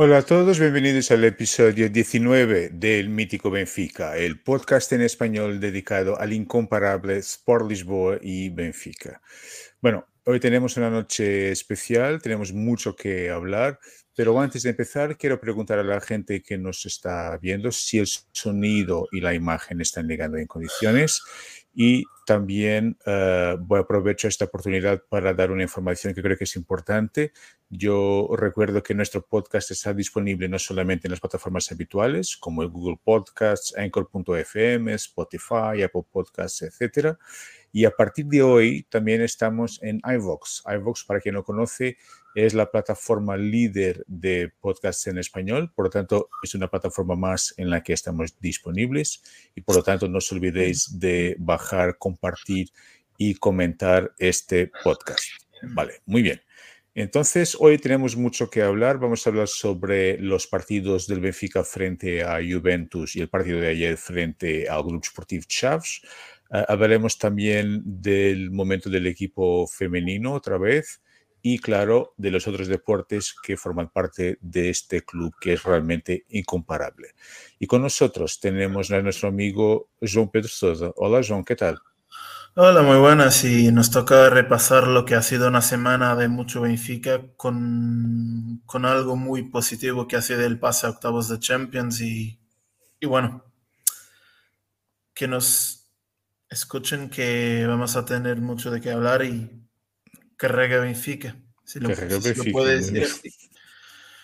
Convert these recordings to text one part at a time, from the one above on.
Hola a todos, bienvenidos al episodio 19 del Mítico Benfica, el podcast en español dedicado al incomparable Sport Lisboa y Benfica. Bueno, hoy tenemos una noche especial, tenemos mucho que hablar, pero antes de empezar quiero preguntar a la gente que nos está viendo si el sonido y la imagen están llegando en condiciones y también uh, voy a aprovechar esta oportunidad para dar una información que creo que es importante. Yo recuerdo que nuestro podcast está disponible no solamente en las plataformas habituales como el Google Podcasts, Anchor.fm, Spotify, Apple Podcasts, etcétera. Y a partir de hoy también estamos en iVox. iVox, para quien no conoce, es la plataforma líder de podcasts en español, por lo tanto es una plataforma más en la que estamos disponibles y por lo tanto no os olvidéis de bajar, compartir y comentar este podcast. Vale, muy bien. Entonces, hoy tenemos mucho que hablar. Vamos a hablar sobre los partidos del Benfica frente a Juventus y el partido de ayer frente al Grupo Sportivo Chaves. Uh, hablaremos también del momento del equipo femenino otra vez y claro, de los otros deportes que forman parte de este club que es realmente incomparable. Y con nosotros tenemos a nuestro amigo João Pedro Sousa. Hola João, ¿qué tal? Hola, muy buenas. Y nos toca repasar lo que ha sido una semana de mucho Benfica con, con algo muy positivo que ha sido el pase a octavos de Champions y, y bueno, que nos escuchen que vamos a tener mucho de qué hablar y Carrega Benfica. Si lo, Carrega si Benfica. lo puede decir así.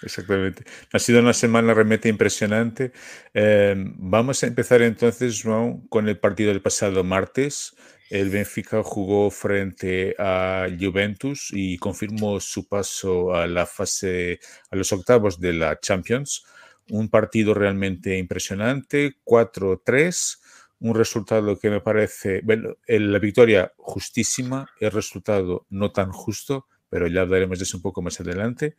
Exactamente. Ha sido una semana realmente impresionante. Eh, vamos a empezar entonces, João, con el partido del pasado martes. El Benfica jugó frente a Juventus y confirmó su paso a la fase, a los octavos de la Champions. Un partido realmente impresionante, 4-3 un resultado que me parece, bueno, la victoria justísima, el resultado no tan justo, pero ya hablaremos de eso un poco más adelante.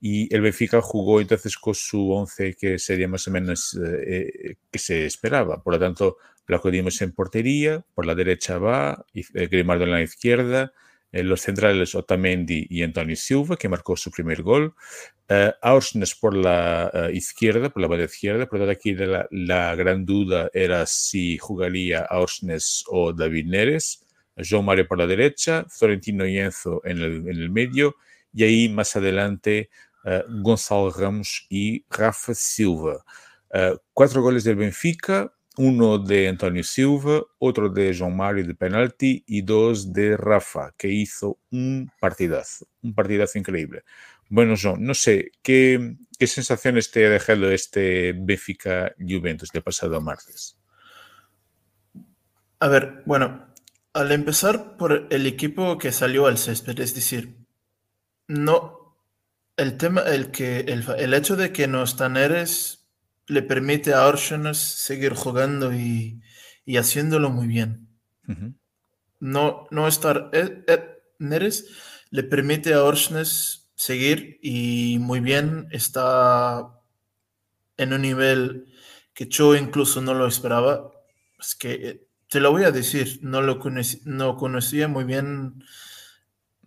Y el Benfica jugó entonces con su 11 que sería más o menos eh, que se esperaba. Por lo tanto, lo acudimos en portería, por la derecha va, eh, Grimaldo en la izquierda, eh, los centrales Otamendi y Antonio Silva, que marcó su primer gol. Uh, por la uh, izquierda, por la banda izquierda, por lo tanto aquí la, la, gran duda era si jugaría Aursnes o David Neres. João Mario por la derecha, Florentino Enzo en el, en el medio, y ahí más adelante uh, Gonzalo Ramos y Rafa Silva. cuatro goles del Benfica, uno de Antonio Silva, otro de João Mario de penalti y dos de Rafa, que hizo un partidazo, un partidazo increíble. Bueno, João, no sé, ¿qué, qué sensaciones te ha dejado este Benfica Juventus de pasado martes? A ver, bueno, al empezar por el equipo que salió al césped, es decir, no, el tema, el que, el, el hecho de que no están Eres le permite a Orshanes seguir jugando y, y, haciéndolo muy bien. Uh -huh. No, no estar Ed, Ed, Neres le permite a Orshanes seguir y muy bien está en un nivel que yo incluso no lo esperaba. Es que te lo voy a decir, no lo conocí, no conocía muy bien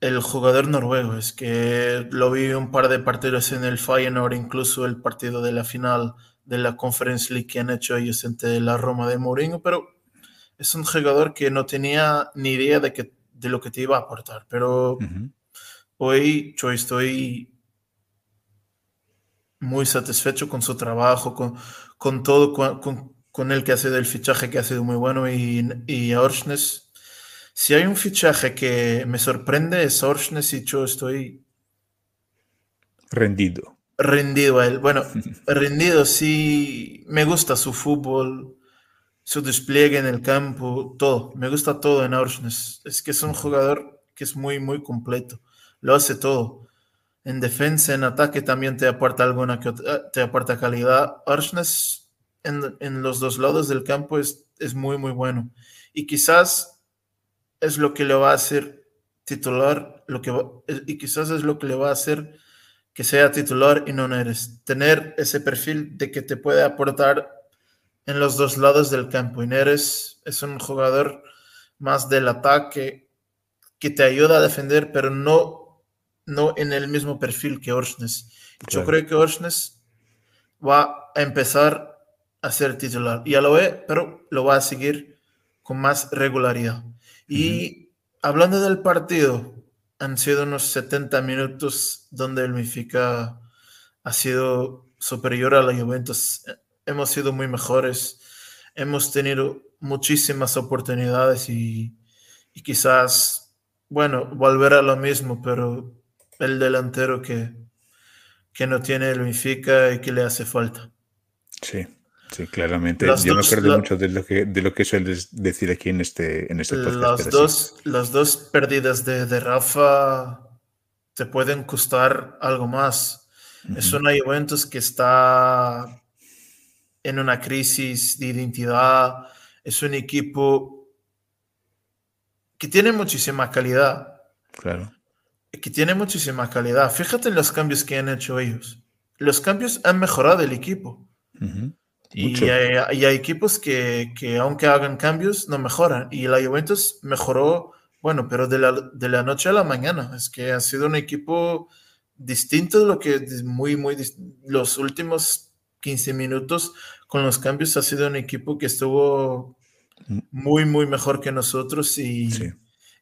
el jugador noruego. Es que lo vi un par de partidos en el Feyenoord, incluso el partido de la final de la Conference League que han hecho ellos ante la Roma de Mourinho, pero es un jugador que no tenía ni idea de, que, de lo que te iba a aportar. Pero uh -huh. hoy yo estoy muy satisfecho con su trabajo, con, con todo, con, con, el que ha sido el fichaje que ha sido muy bueno y, y Orsnes. Si hay un fichaje que me sorprende es Orsnes y yo estoy rendido rendido a él. Bueno, rendido sí, me gusta su fútbol, su despliegue en el campo, todo. Me gusta todo en Orsnes. Es que es un jugador que es muy, muy completo. Lo hace todo. En defensa, en ataque también te aporta alguna que te aporta calidad. Orsnes en, en, los dos lados del campo es, es muy, muy bueno. Y quizás es lo que le va a hacer titular, lo que va, y quizás es lo que le va a hacer que sea titular y no eres. Tener ese perfil de que te puede aportar en los dos lados del campo. Y Neres es un jugador más del ataque, que te ayuda a defender, pero no, no en el mismo perfil que Orsnes. Yo creo que Orsnes va a empezar a ser titular. Ya lo es, pero lo va a seguir con más regularidad. Y hablando del partido, han sido unos 70 minutos donde el Benfica ha sido superior a la Juventus. Hemos sido muy mejores, hemos tenido muchísimas oportunidades y, quizás, bueno, volver a lo mismo, pero el delantero que, que no tiene el Benfica y que le hace falta. Sí, sí, claramente. Yo no acuerdo mucho de lo que de lo que sueles decir aquí en este, en este podcast. Las dos, las dos pérdidas de, de Rafa te pueden costar algo más. Es una Juventus que está en una crisis de identidad. Es un equipo que tiene muchísima calidad. Claro. Que tiene muchísima calidad. Fíjate en los cambios que han hecho ellos. Los cambios han mejorado el equipo. Y, hay, equipos que, que, aunque hagan cambios, no mejoran. Y la Juventus mejoró, bueno, pero de la, de la noche a la mañana. Es que ha sido un equipo distinto de lo que muy, muy, los últimos 15 minutos con los cambios ha sido un equipo que estuvo mm. muy, muy mejor que nosotros y,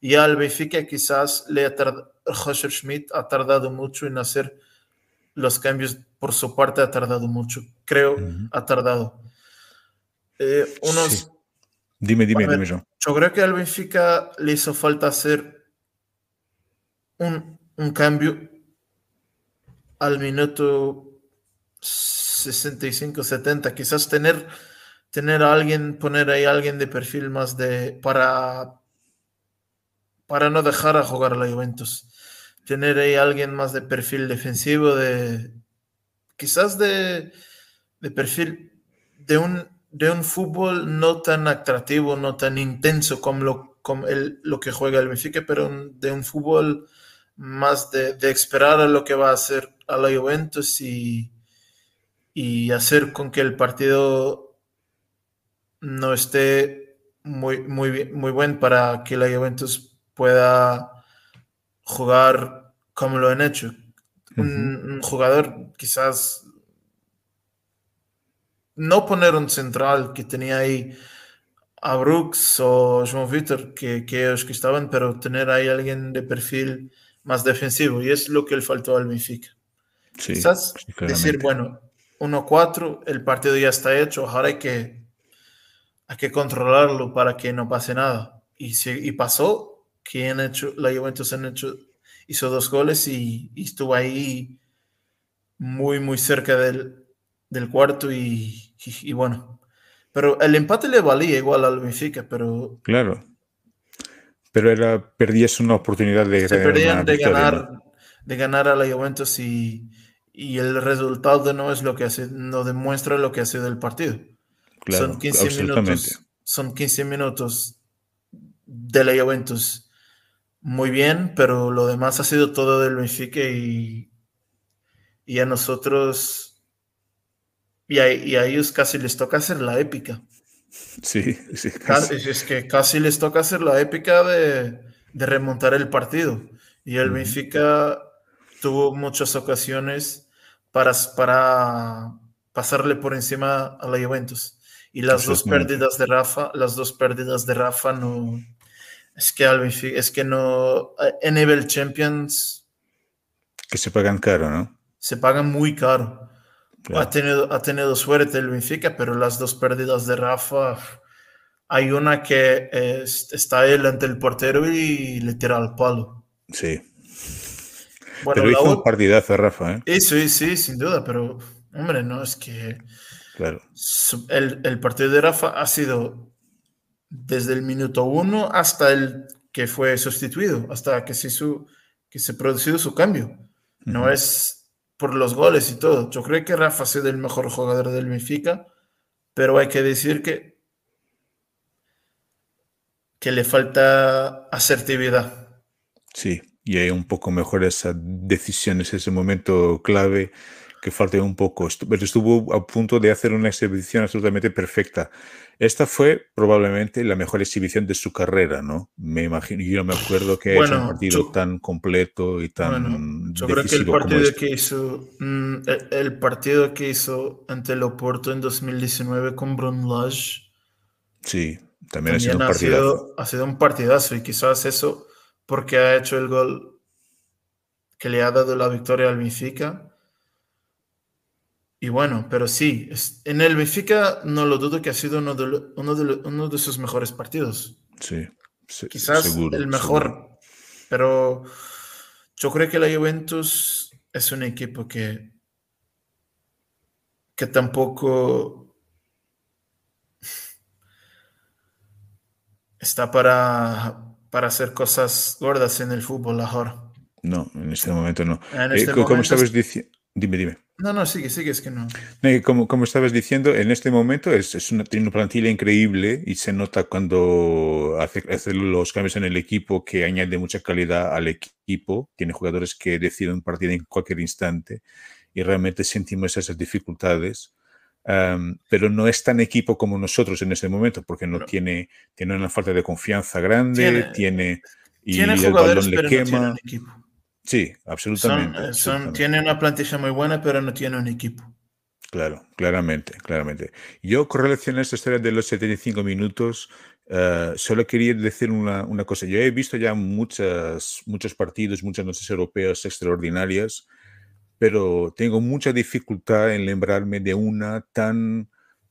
y al Benfica quizás le ha tardado, Schmidt ha tardado mucho en hacer los cambios por su parte, ha tardado mucho, creo, ha tardado. Eh, unos, Dime, dime, dime yo. Yo creo que al Benfica le hizo falta hacer un, un cambio al minuto 65, 70, quizás tener, tener a alguien, poner ahí a alguien de perfil más de, para, para no dejar a jugar a la Juventus. Tener ahí a alguien más de perfil defensivo, de, quizás de, de perfil de un, de un fútbol no tan atractivo, no tan intenso como lo, como el, lo que juega el Benfica, pero de un fútbol más de, de, esperar a lo que va a hacer a la Juventus y, y hacer con que el partido no esté muy, muy, muy buen para que la Juventus pueda jugar como lo han hecho. un, jugador quizás no poner un central que tenía ahí a Brooks o João Vitor, que, que ellos que estaban, pero tener ahí alguien de perfil más defensivo. Y es lo que le faltó al Benfica. Quizás decir, bueno, 1-4, el partido ya está hecho, ahora hay que, hay que controlarlo para que no pase nada. Y, y pasó, que han hecho, la Juventus han hecho, hizo dos goles y, estuvo ahí muy, muy cerca del, del cuarto y, y, bueno. Pero el empate le valía igual al Benfica, pero... Claro. Pero era, perdías una oportunidad de, se perdían de ganar, de ganar a la Juventus y y el resultado no es lo que hace, no demuestra lo que ha sido el partido. son 15 minutos, son 15 minutos de la Juventus muy bien, pero lo demás ha sido todo del Benfica y, y a nosotros y a, y a, ellos casi les toca hacer la épica. Sí, sí casi. Es que casi les toca hacer la épica de, de remontar el partido. Y el Benfica tuvo muchas ocasiones para, para pasarle por encima a la Juventus. Y las dos pérdidas de Rafa, las dos pérdidas de Rafa no es que es que no en nivel Champions que se pagan caro, ¿no? Se pagan muy caro. Ha, tenido, ha tenido suerte el Benfica, pero las dos pérdidas de Rafa, hay una que está él ante el portero y le tira al palo. Sí, pero hizo un partidazo, Rafa. ¿eh? Sí, sí, sin duda, pero hombre, no, es que claro. el, el, partido de Rafa ha sido desde el minuto uno hasta el que fue sustituido, hasta que se, hizo, que se producido su cambio. No es por los goles y todo. Yo creo que Rafa ha sido el mejor jugador del Benfica, pero hay que decir que, que le falta asertividad. Sí, y hay un poco mejor esas decisiones, ese momento clave que falté un poco, pero estuvo a punto de hacer una exhibición absolutamente perfecta. Esta fue probablemente la mejor exhibición de su carrera, ¿no? Me imagino, yo no me acuerdo que bueno, un partido tan completo y tan bueno, yo creo que el partido este. que hizo mm, el, partido que hizo ante el Oporto en 2019 con Brunlage Sí, también, ha sido un partidazo. ha sido un partidazo y quizás eso porque ha hecho el gol que le ha dado la victoria al Benfica. Y bueno, pero sí, en el Benfica no lo dudo que ha sido uno de, uno de, uno de sus mejores partidos. Sí, quizás el mejor, pero yo creo que la Juventus es un equipo que, que tampoco está para, para hacer cosas gordas en el fútbol ahora. No, en este momento no. Eh, este como estabas diciendo, dime, dime. No, no, sigue, sigue, es que no. Como, como estabas diciendo, en este momento es, es una, tiene una plantilla increíble y se nota cuando hace, hace, los cambios en el equipo que añade mucha calidad al equipo. Tiene jugadores que deciden partir en cualquier instante y realmente sentimos esas dificultades pero no es tan equipo como nosotros en ese momento, porque no, tiene, tiene una falta de confianza grande, tiene, y el balón le quema. Sí, absolutamente. Tiene una plantilla muy buena, pero no tiene un equipo. Claro, claramente, claramente. Yo correlacioné esta historia de los 75 minutos. Uh, solo quería decir una, una, cosa. Yo he visto ya muchas, muchos partidos, muchas noches europeas extraordinarias pero tengo mucha dificultad en lembrarme de una tan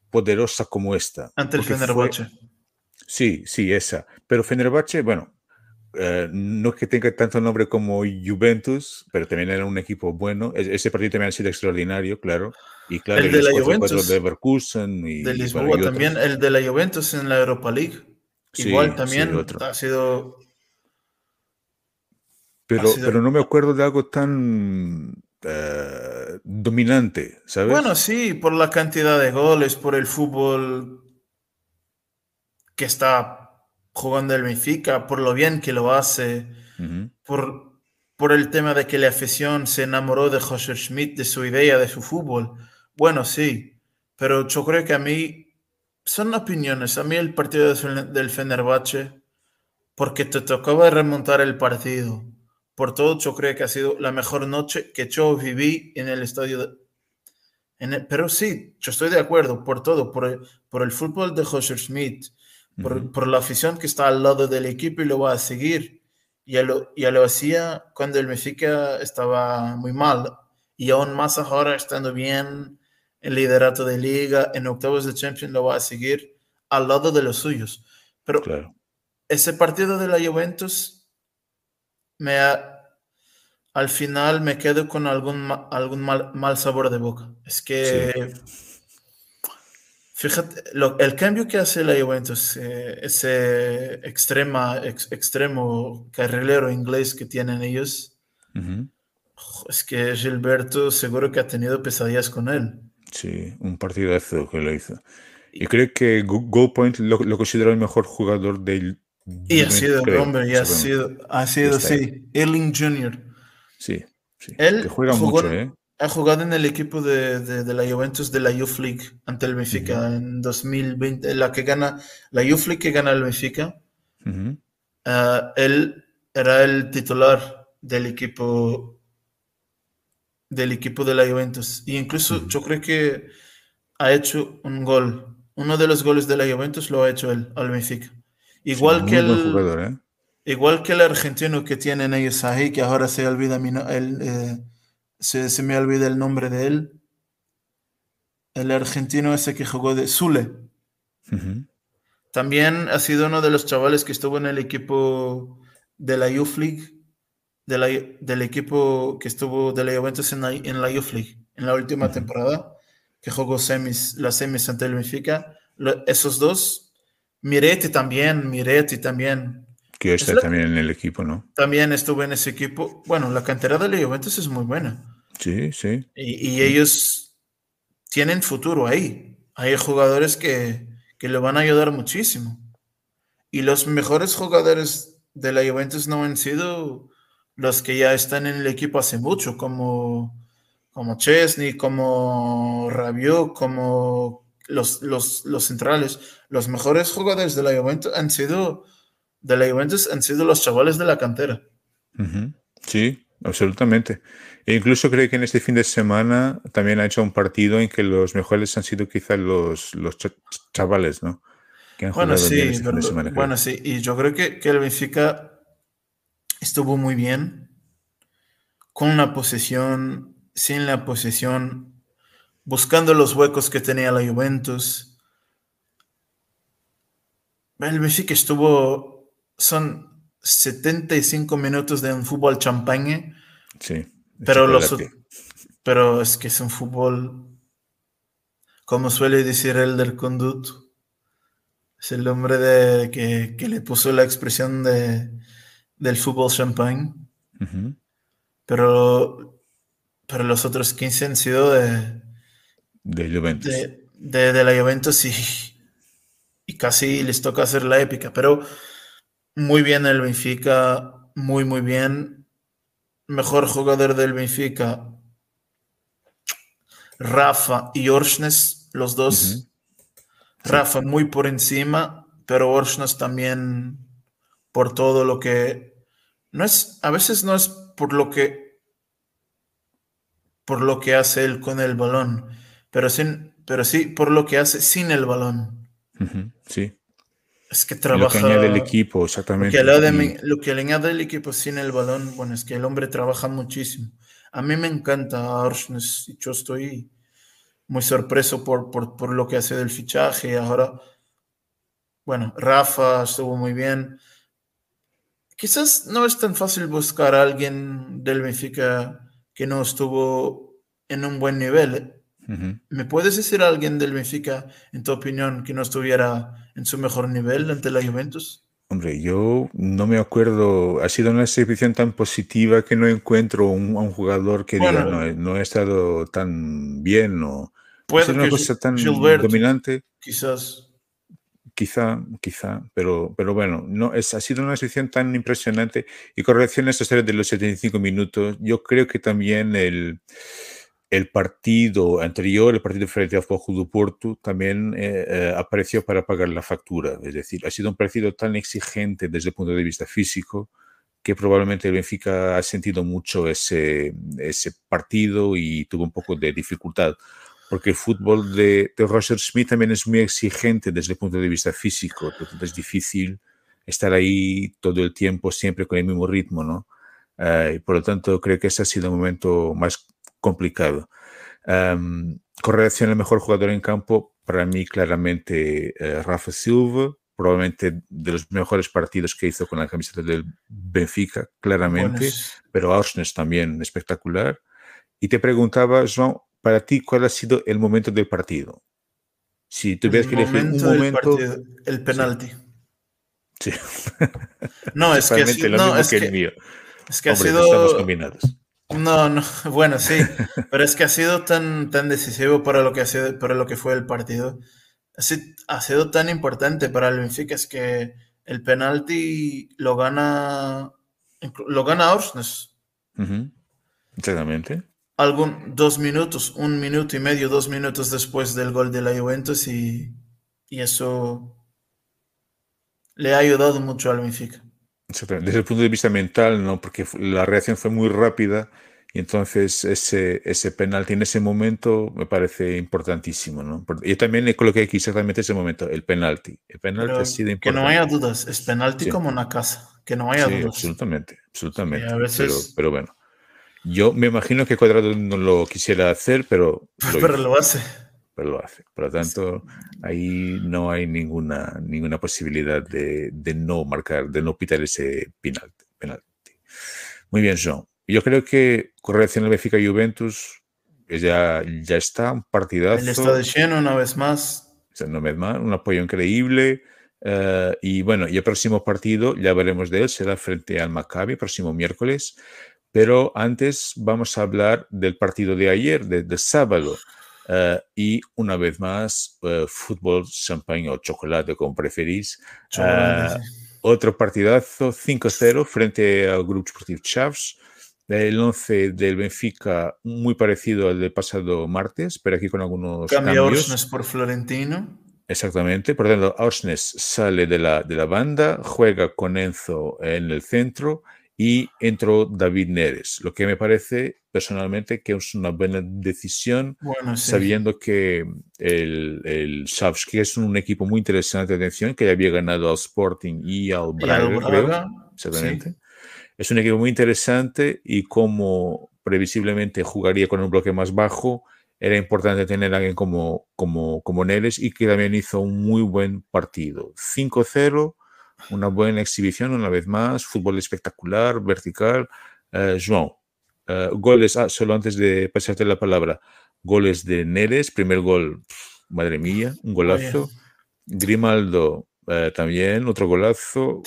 poderosa como esta. Ante el Fenerbahce. Sí, sí, esa. Pero Fenerbahce, bueno, eh, no es que tenga tanto nombre como Juventus, pero también era un equipo bueno. E-, ese partido también ha sido extraordinario, claro. Y claro, el de la Juventus. de y de Lisboa también, el de la Juventus en la Europa League. Igual también ha sido. Pero, pero no me acuerdo de algo tan eh, dominante, ¿sabes? Bueno, sí, por la cantidad de goles, por el fútbol que está jugando el Benfica, por lo bien que lo hace, por, por el tema de que la afición se enamoró de José Schmidt, de su idea, de su fútbol. Bueno, sí, pero yo creo que a mí son opiniones. A mí el partido del Fenerbahce, porque te tocaba remontar el partido por todo, yo creo que ha sido la mejor noche que yo viví en el estadio. pero sí, yo estoy de acuerdo por todo, por el, por el fútbol de José Schmidt, por, por, la afición que está al lado del equipo y lo va a seguir. Ya lo, ya lo hacía cuando el Mexica estaba muy mal y aún más ahora estando bien en liderato de liga, en octavos de Champions lo va a seguir al lado de los suyos. Pero ese partido de la Juventus me al final me quedo con algún, algún mal, sabor de boca. Es que, fíjate, el cambio que hace la Juventus, eh, ese extrema, extremo carrilero inglés que tienen ellos, es que Gilberto seguro que ha tenido pesadillas con él. Sí, un partido partidazo que lo hizo. Y creo que Goalpoint lo, lo considera el mejor jugador del, y ha sido, hombre, y ha sido, ha sido, sí, Erling Jr. Sí, sí. Él juega mucho, ¿eh? Ha jugado en el equipo de, de, la Juventus de la Youth League ante el Benfica en 2020, la que gana, la Youth League que gana el Benfica. Ah, él era el titular del equipo del equipo de la Juventus. Y incluso yo creo que ha hecho un gol. Uno de los goles de la Juventus lo ha hecho él al Benfica. Igual que el. ¿eh? Igual que el argentino que tienen ellos ahí, que ahora se olvida mi el, eh, se, me olvida el nombre de él. El argentino ese que jugó de Zule. También ha sido uno de los chavales que estuvo en el equipo de la Youth League, de la, del equipo que estuvo de la Juventus en la, en la Youth League, en la última temporada, que jugó semis, las semis ante el Benfica. esos dos Miretti también, Miretti también. Que está también en el equipo, ¿no? También estuvo en ese equipo. Bueno, la cantera de la Juventus es muy buena. Sí, sí. Y, ellos tienen futuro ahí. Hay jugadores que, que le van a ayudar muchísimo. Y los mejores jugadores de la Juventus no han sido los que ya están en el equipo hace mucho, como, como Chesney, como Rabiot, como los, los, los centrales, los mejores jugadores de la Juventus han sido de la Juventus han sido los chavales de la cantera. Sí, absolutamente. E incluso creo que en este fin de semana también ha hecho un partido en que los mejores han sido quizás los, los chavales, ¿no? Que han bueno, sí, este bueno, sí, y yo creo que, que el Benfica estuvo muy bien con una posesión, sin la posesión, buscando los huecos que tenía la Juventus. El Benfica estuvo, son 75 minutos de un fútbol champagne. Sí pero, los, pero es que es un fútbol, como suele decir el del Condut, es el hombre de, que, que le puso la expresión de, del fútbol champagne. pero, pero los otros 15 han sido de, de Juventus. De, de, la Juventus y, y casi les toca hacer la épica. Pero muy bien el Benfica, muy, muy bien mejor jugador del Benfica, Rafa y Orsnes, los dos. Rafa muy por encima, pero Orsnes también por todo lo que no es a veces no es por lo que por lo que hace él con el balón, pero sin pero sí por lo que hace sin el balón. Sí. Es que trabaja. Lo que añade el equipo, exactamente. Lo que, le añade el equipo sin el balón, bueno, es que el hombre trabaja muchísimo. A mí me encanta Arshnes y yo estoy muy sorpreso por, por, lo que hace del fichaje. Ahora, bueno, Rafa estuvo muy bien. Quizás no es tan fácil buscar a alguien del Benfica que no estuvo en un buen nivel. ¿eh? ¿Me puedes decir a alguien del Benfica, en tu opinión, que no estuviera en su mejor nivel ante la Juventus? Hombre, yo no me acuerdo. Ha sido una exhibición tan positiva que no encuentro un, un jugador que diga no, no ha estado tan bien o puede una cosa tan dominante. Quizás. Quizá, quizá, pero, pero bueno, no, es, ha sido una exhibición tan impresionante y con relación a esta serie de los 75 minutos, yo creo que también el, el partido anterior, el partido frente al Fojo do Porto, también eh, eh, apareció para pagar la factura. Es decir, ha sido un partido tan exigente desde el punto de vista físico que probablemente el Benfica ha sentido mucho ese, ese partido y tuvo un poco de dificultad. Porque el fútbol de, de Roger Smith también es muy exigente desde el punto de vista físico. Entonces es difícil estar ahí todo el tiempo, siempre con el mismo ritmo, ¿no? Eh, por lo tanto, creo que ese ha sido el momento más complicado. con relación al mejor jugador en campo, para mí claramente eh, Rafa Silva, probablemente de los mejores partidos que hizo con la camiseta del Benfica, claramente, pero Ausnes también espectacular. Y te preguntaba, Joan, para ti, ¿cuál ha sido el momento del partido? Si tuvieras que elegir un momento... el penalti. Sí. No, es que, no, es que, el mío. Es que ha sido... Estamos combinados. No, no, bueno, sí, pero es que ha sido tan, tan decisivo para lo que ha sido, para lo que fue el partido. Ha sido, tan importante para el Benfica, es que el penalti lo gana, lo gana Orsnes. Exactamente. Algún, dos minutos, un minuto y medio, dos minutos después del gol de la Juventus y, y eso le ha ayudado mucho al Benfica. Desde el punto de vista mental, ¿no? Porque la reacción fue muy rápida y entonces ese, ese penalti en ese momento me parece importantísimo, ¿no? Yo también coloqué aquí exactamente ese momento, el penalti. El penalti ha sido importante. Que no haya dudas, es penalti como una casa, que no haya sí, dudas. absolutamente, absolutamente. pero, pero bueno, yo me imagino que Cuadrado no lo quisiera hacer, pero... Lo pero lo hace pero lo hace. Por lo tanto, ahí no hay ninguna, ninguna posibilidad de, de no marcar, de no pitar ese penalti. penalti. Muy bien, Jean. Yo creo que con relación al Benfica Juventus ya, ya está, un partidazo. El está de lleno una vez más. Una vez más, un apoyo increíble. Uh, y bueno, y el próximo partido, ya veremos de él, será frente al Maccabi, próximo miércoles. Pero antes vamos a hablar del partido de ayer, de, de sábado. Uh, y una vez más, uh, fútbol, champagne o chocolate, como preferís. Uh, otro partidazo, 5-0 frente al Grupo Sportivo Chaves. el 11 del Benfica muy parecido al del pasado martes, pero aquí con algunos Cambia cambios. Orsnes por Florentino. Exactamente, por tanto, Orsnes sale de la, de la banda, juega con Enzo en el centro y entró David Neres, lo que me parece personalmente que es una buena decisión, Bueno, sí. sabiendo que el, el es un equipo muy interesante, atención, que ya había ganado al Sporting y al Y Braga, creo, Braga, exactamente. Es un equipo muy interesante y como previsiblemente jugaría con un bloque más bajo, era importante tener a alguien como, como, como Neres y que también hizo un muy buen partido. 5-0, una buena exhibición una vez más, fútbol espectacular, vertical. Eh, João, eh, goles, ah, solo antes de pasarte la palabra, goles de Neres, primer gol, madre mía, un golazo. Grimaldo eh, también, otro golazo.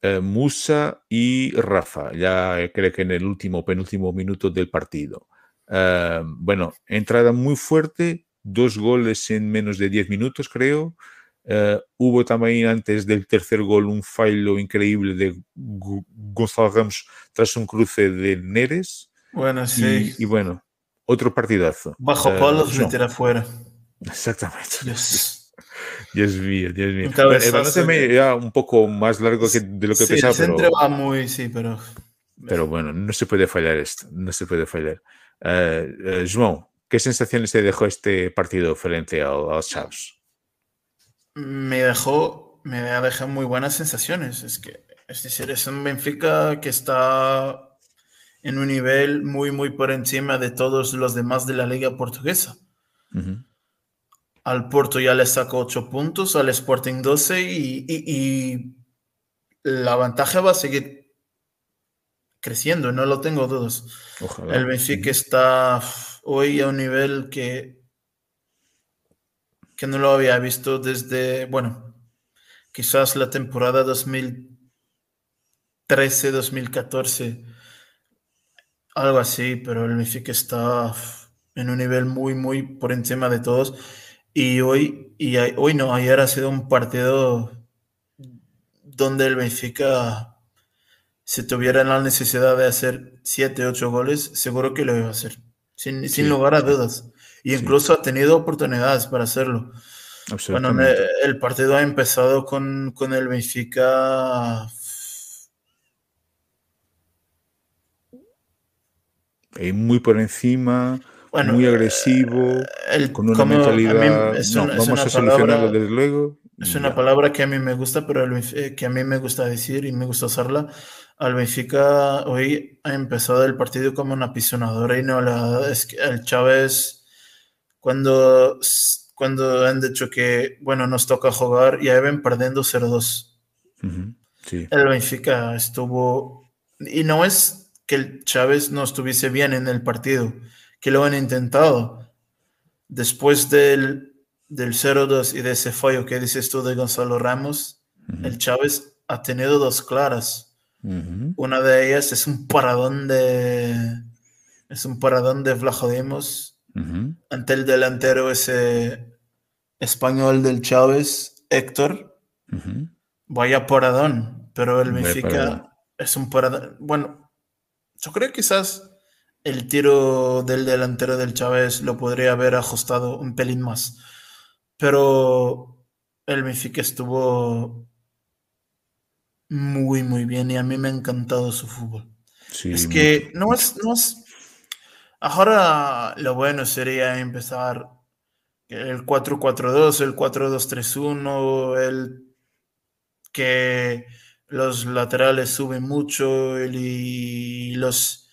Eh, Musa y Rafa, ya creo que en el último, penúltimo minuto del partido. Bueno, entrada muy fuerte, dos goles en menos de 10 minutos, creo. Eh, hubo también antes del tercer gol un fallo increíble de Gonzalo Ramos tras un cruce de Neres. Bueno, sí. y bueno, otro partidazo. Bajo Eh, palos João. meter afuera. Exactamente. Dios. Dios mío, Dios mío. Bueno, el balón también era un poco más largo que de lo que Sí, pensaba, el centro pero, va muy, sí, pero pero bueno, no se puede fallar esto, no se puede fallar. Eh, João, ¿qué sensaciones te dejó este partido frente al, al Chaves? Me dejó, me ha dejado muy buenas sensaciones. Es que, es decir, es un Benfica que está en un nivel muy, muy por encima de todos los demás de la liga portuguesa. Al Porto ya le sacó 8 puntos, al Sporting 12 y, y- y la ventaja va a seguir creciendo, no lo tengo dudas. Ojalá. El Benfica está hoy a un nivel que, que no lo había visto desde, bueno, quizás la temporada 2013-2014, algo así, pero el Benfica está en un nivel muy, muy por encima de todos. Y hoy, y hoy no, ayer ha sido un partido donde el Benfica, si tuviera la necesidad de hacer 7, 8 goles, seguro que lo iba a hacer, sin, sin lugar a dudas. Y incluso ha tenido oportunidades para hacerlo. Bueno, el partido ha empezado con, con el Benfica. Y muy por encima, Bueno, muy agresivo, el- con una como a mí mentalidad. es no, es vamos una a solucionarlo palabra- desde luego. Es una ya. palabra que a mí me gusta, pero el eh, que a mí me gusta decir y me gusta usarla. Al Benfica hoy ha empezado el partido como una pisonadora y no la es que el Chávez cuando cuando han dicho que bueno nos toca jugar ya ven perdiendo 0-2. Ujú, Sí, El Benfica estuvo y no es que el Chávez no estuviese bien en el partido, que lo han intentado. Después del, del 0-2 y de ese fallo que dices tú de Gonzalo Ramos, el Chávez ha tenido dos claras. Una de ellas es un paradón de es un paradón de Ante el delantero ese español del Chávez, Héctor. Ujú. Vaya paradón, pero el Benfica es un paradón. Bueno, yo creo que quizás el tiro del delantero del Chávez lo podría haber ajustado un pelín más, pero el Benfica estuvo muy, muy bien y a mí me ha encantado su fútbol. Sí, Es que no es, no es. Ahora lo bueno sería empezar el 4-4-2, el 4-2-3-1, el que los laterales suben mucho y los,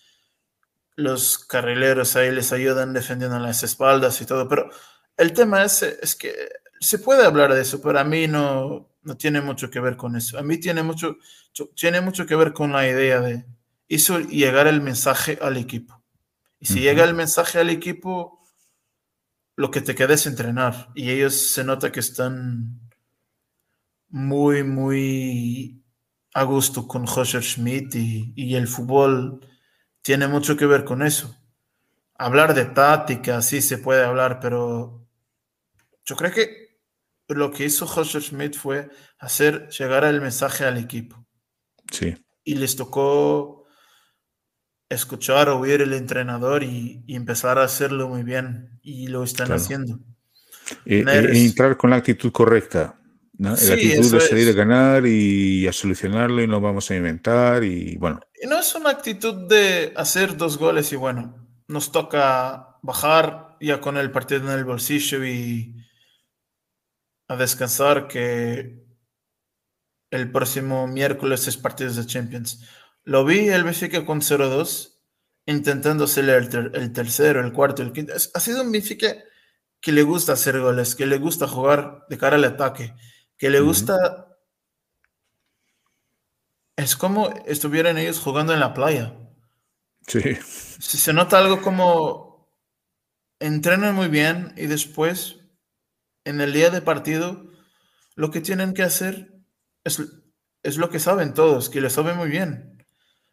los carrileros ahí les ayudan defendiendo las espaldas y todo. Pero el tema es, es que se puede hablar de eso, pero a mí no, no tiene mucho que ver con eso. A mí tiene mucho, tiene mucho que ver con la idea de hizo llegar el mensaje al equipo. Y si llega el mensaje al equipo, lo que te queda es entrenar. Y ellos se nota que están muy, muy a gusto con José Schmidt y, y el fútbol tiene mucho que ver con eso. Hablar de táctica, sí se puede hablar, pero yo creo que lo que hizo José Schmidt fue hacer llegar el mensaje al equipo Sí, y les tocó escuchar, oír el entrenador y, empezar a hacerlo muy bien. Y lo están haciendo. E, e entrar con la actitud correcta. ¿no? la actitud de salir a ganar y a solucionarlo y no vamos a inventar y bueno. Y no es una actitud de hacer dos goles y bueno, nos toca bajar ya con el partido en el bolsillo y a descansar que el próximo miércoles es partido de Champions. Lo vi el Benfica con 0-2, intentando hacer el, tercero, el cuarto, el quinto. Ha sido un Benfica que le gusta hacer goles, que le gusta jugar de cara al ataque, que le gusta... Es como estuvieran ellos jugando en la playa. Sí. Se nota algo como entrenan muy bien y después, en el día de partido, lo que tienen que hacer es, es lo que saben todos, que lo saben muy bien.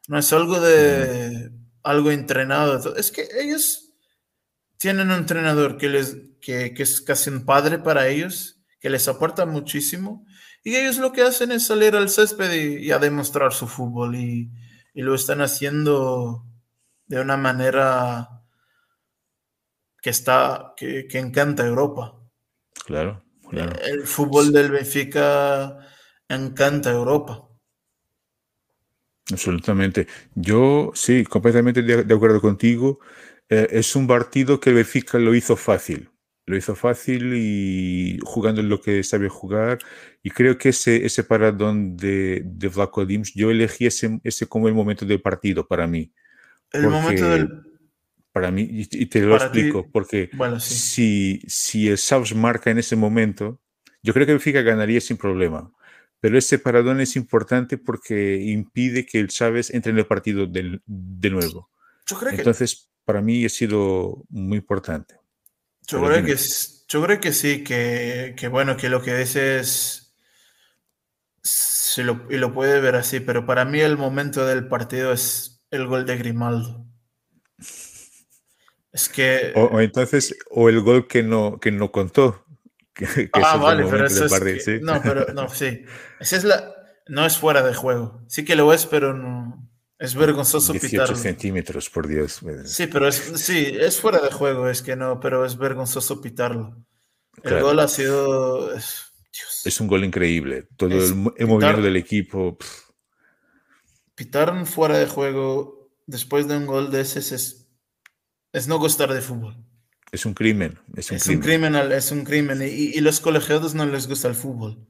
No es algo de algo entrenado. Es que ellos tienen un entrenador que, les, que, que es casi un padre para ellos, que les aporta muchísimo. Y ellos lo que hacen es salir al césped y, a demostrar su fútbol. Y, y, lo están haciendo de una manera que está, que, que encanta Europa. Claro, claro. El fútbol del Benfica encanta Europa. Absolutamente. Yo sí, completamente de, acuerdo contigo. Eh, es un partido que el Benfica lo hizo fácil. Lo hizo fácil y jugando lo que sabe jugar. Y creo que ese, ese paradón de, de Vlaco Dims, yo elegí ese, ese como el momento del partido para mí. El momento del... Para mí, y, te lo explico, porque si, si el Saus marca en ese momento, yo creo que el Benfica ganaría sin problema pero ese paradón es importante porque impide que el Chávez entre en el partido de, de nuevo. Entonces, para mí ha sido muy importante. Yo creo, que, yo creo que sí, que, que, bueno, que lo que dices se lo, y lo puede ver así, pero para mí el momento del partido es el gol de Grimaldo. Es que... O, entonces, o el gol que no, que no contó, ah, vale, pero eso es. No, pero no, sí. Esa es la. No es fuera de juego. Sí que lo es, pero no. Es vergonzoso 18 centímetros, por Dios. Sí, pero es, sí, es fuera de juego, es que no, pero es vergonzoso pitarlo. El gol ha sido. Es, un gol increíble. Todo el, movimiento del equipo. Pitar fuera de juego después de un gol de ese es, es no gustar de fútbol. Es un crimen. Es un, es crimen. un crimen. Es un crimen. Y, y, los colegiados no les gusta el fútbol.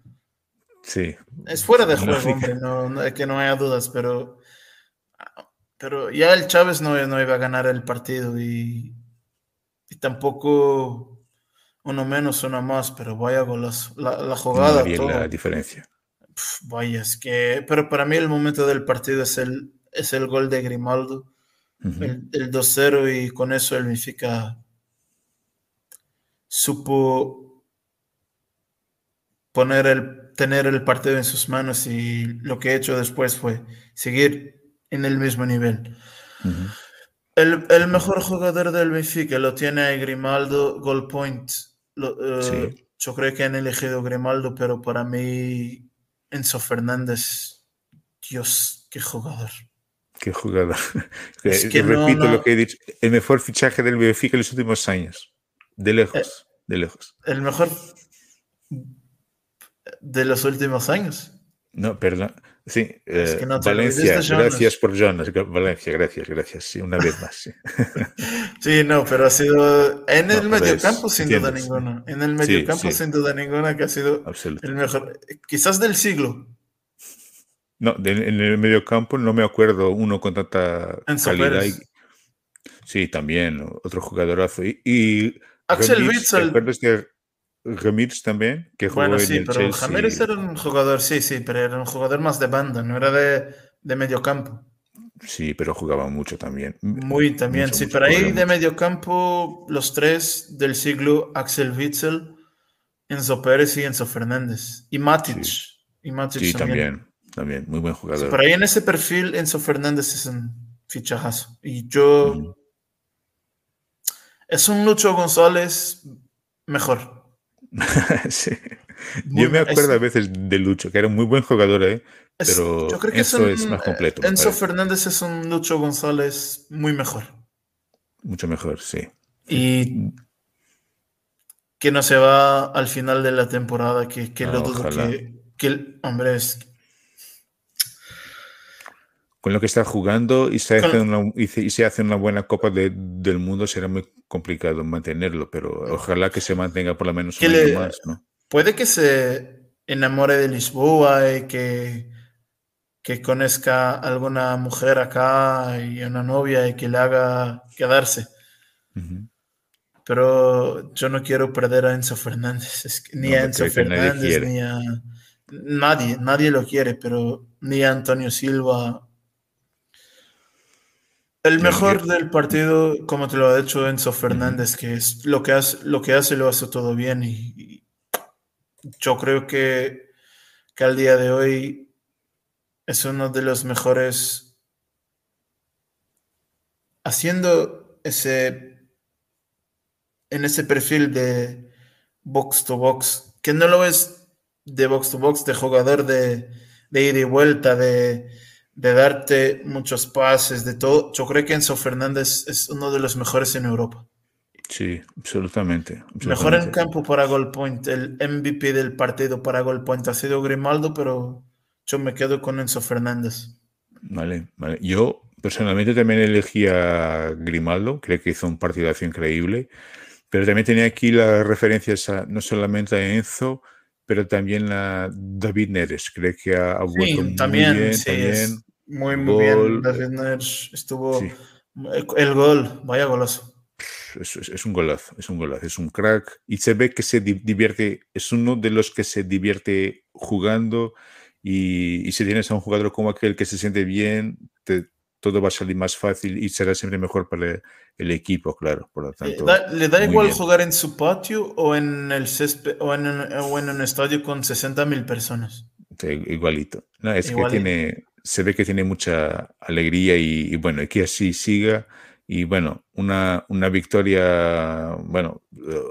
Sí. Es fuera de juego, hombre, no, que no haya dudas, pero, pero ya el Chávez no, no iba a ganar el partido y, y tampoco uno menos, uno más, pero vaya con La, la jugada. No la diferencia. vaya, es que. Pero para mí el momento del partido es el, es el gol de Grimaldo, el, el 2-0, y con eso él significa supo poner el, tener el partido en sus manos y lo que he hecho después fue seguir en el mismo nivel. el, mejor jugador del Benfica lo tiene Grimaldo, Goal Point. Eh, yo creo que han elegido Grimaldo, pero para mí Enzo Fernández, Dios, qué jugador. Qué jugador. Repito lo que he dicho, el mejor fichaje del Benfica en los últimos años. De lejos, eh, de lejos. El mejor de los últimos años. No, perdón. Sí, eh, Valencia, gracias por Jonas. Valencia, gracias, gracias. Sí, una vez más. Sí, no, pero ha sido en el mediocampo sin duda ninguna. En el mediocampo sin duda ninguna que ha sido el mejor, quizás del siglo. No, en el mediocampo no me acuerdo uno con tanta calidad. sí, también, otro jugadorazo. y Axel Witzel. ¿Recuerdas de Remix también? Que jugó bueno, sí, en pero Ramírez era un jugador, sí, sí, pero era un jugador más de banda, no era de, de medio campo. Sí, pero jugaba mucho también. Muy también, sí. pero ahí de medio campo, los tres del siglo, Axel Witzel, Enzo Pérez y Enzo Fernández. Y Matic. Sí, y Matic sí también. también. muy buen jugador. pero ahí en ese perfil, Enzo Fernández es un fichajazo. Y yo es un Lucho González mejor. sí. Yo me acuerdo a veces de Lucho, que era un muy buen jugador, ¿eh? pero yo creo que Enzo es, más completo. Enzo Fernández es un Lucho González muy mejor. Mucho mejor, sí. Y que no se va al final de la temporada, que, que lo dudo que, que el hombre es con lo que está jugando y se hace, una, y se, hace una buena Copa del Mundo, será muy complicado mantenerlo, pero ojalá que se mantenga por lo menos un año más. ¿no? Puede que se enamore de Lisboa y que, que conozca alguna mujer acá y una novia y que le haga quedarse. Pero yo no quiero perder a Enzo Fernández, ni a Enzo Fernández, ni a nadie, nadie lo quiere, pero ni a Antonio Silva el mejor del partido, como te lo ha dicho Enzo Fernández, que es lo que hace, lo que hace lo hace todo bien y, yo creo que, que, al día de hoy es uno de los mejores haciendo ese en ese perfil de box to box, que no lo es de box to box, de jugador de, de ida y vuelta, de de darte muchos pases, de todo. Yo creo que Enzo Fernández es uno de los mejores en Europa. Sí, absolutamente. Mejor en campo para goal point. El MVP del partido para goal point ha sido Grimaldo, pero yo me quedo con Enzo Fernández. Vale, vale. Yo personalmente también elegí a Grimaldo, creo que hizo un partidazo increíble, pero también tenía aquí las referencias a, no solamente a Enzo, pero también a David Neres. Creo que ha, vuelto muy bien. también. muy, muy bien. David Neres estuvo. El gol, vaya golazo. Es, es, un golazo, es un golazo, es un crack. Y se ve que se divierte, es uno de los que se divierte jugando. Y, y si tienes a un jugador como aquel que se siente bien, te, todo va a salir más fácil y será siempre mejor para el equipo, claro. Por lo eh, tanto, ¿Le da igual jugar en su patio o en el o en, un estadio con 60 mil personas? igualito. No, es que tiene, se ve que tiene mucha alegría y, bueno, que así siga. Y bueno, una, una victoria, bueno,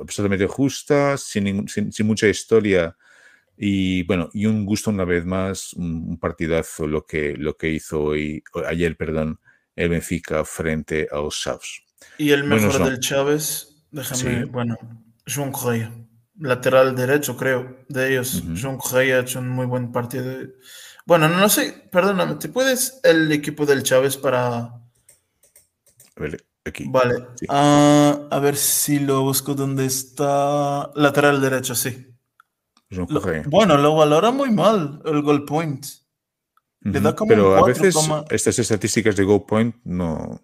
absolutamente justa, sin, sin mucha historia y bueno, y un gusto una vez más, un, partidazo lo que, lo que hizo hoy, ayer, perdón, el Benfica frente a los Savs. Y el mejor del Chávez, déjame, bueno, João lateral derecho, creo, de ellos. Uh João Correa ha hecho un muy buen partido. Bueno, no, sé, perdóname, ¿te puedes el equipo del Chávez para. A ver, aquí. Vale, ah, a ver si lo busco donde está. Lateral derecho, sí bueno, lo valora muy mal el goal point. Pero a veces estas estadísticas de goal point no,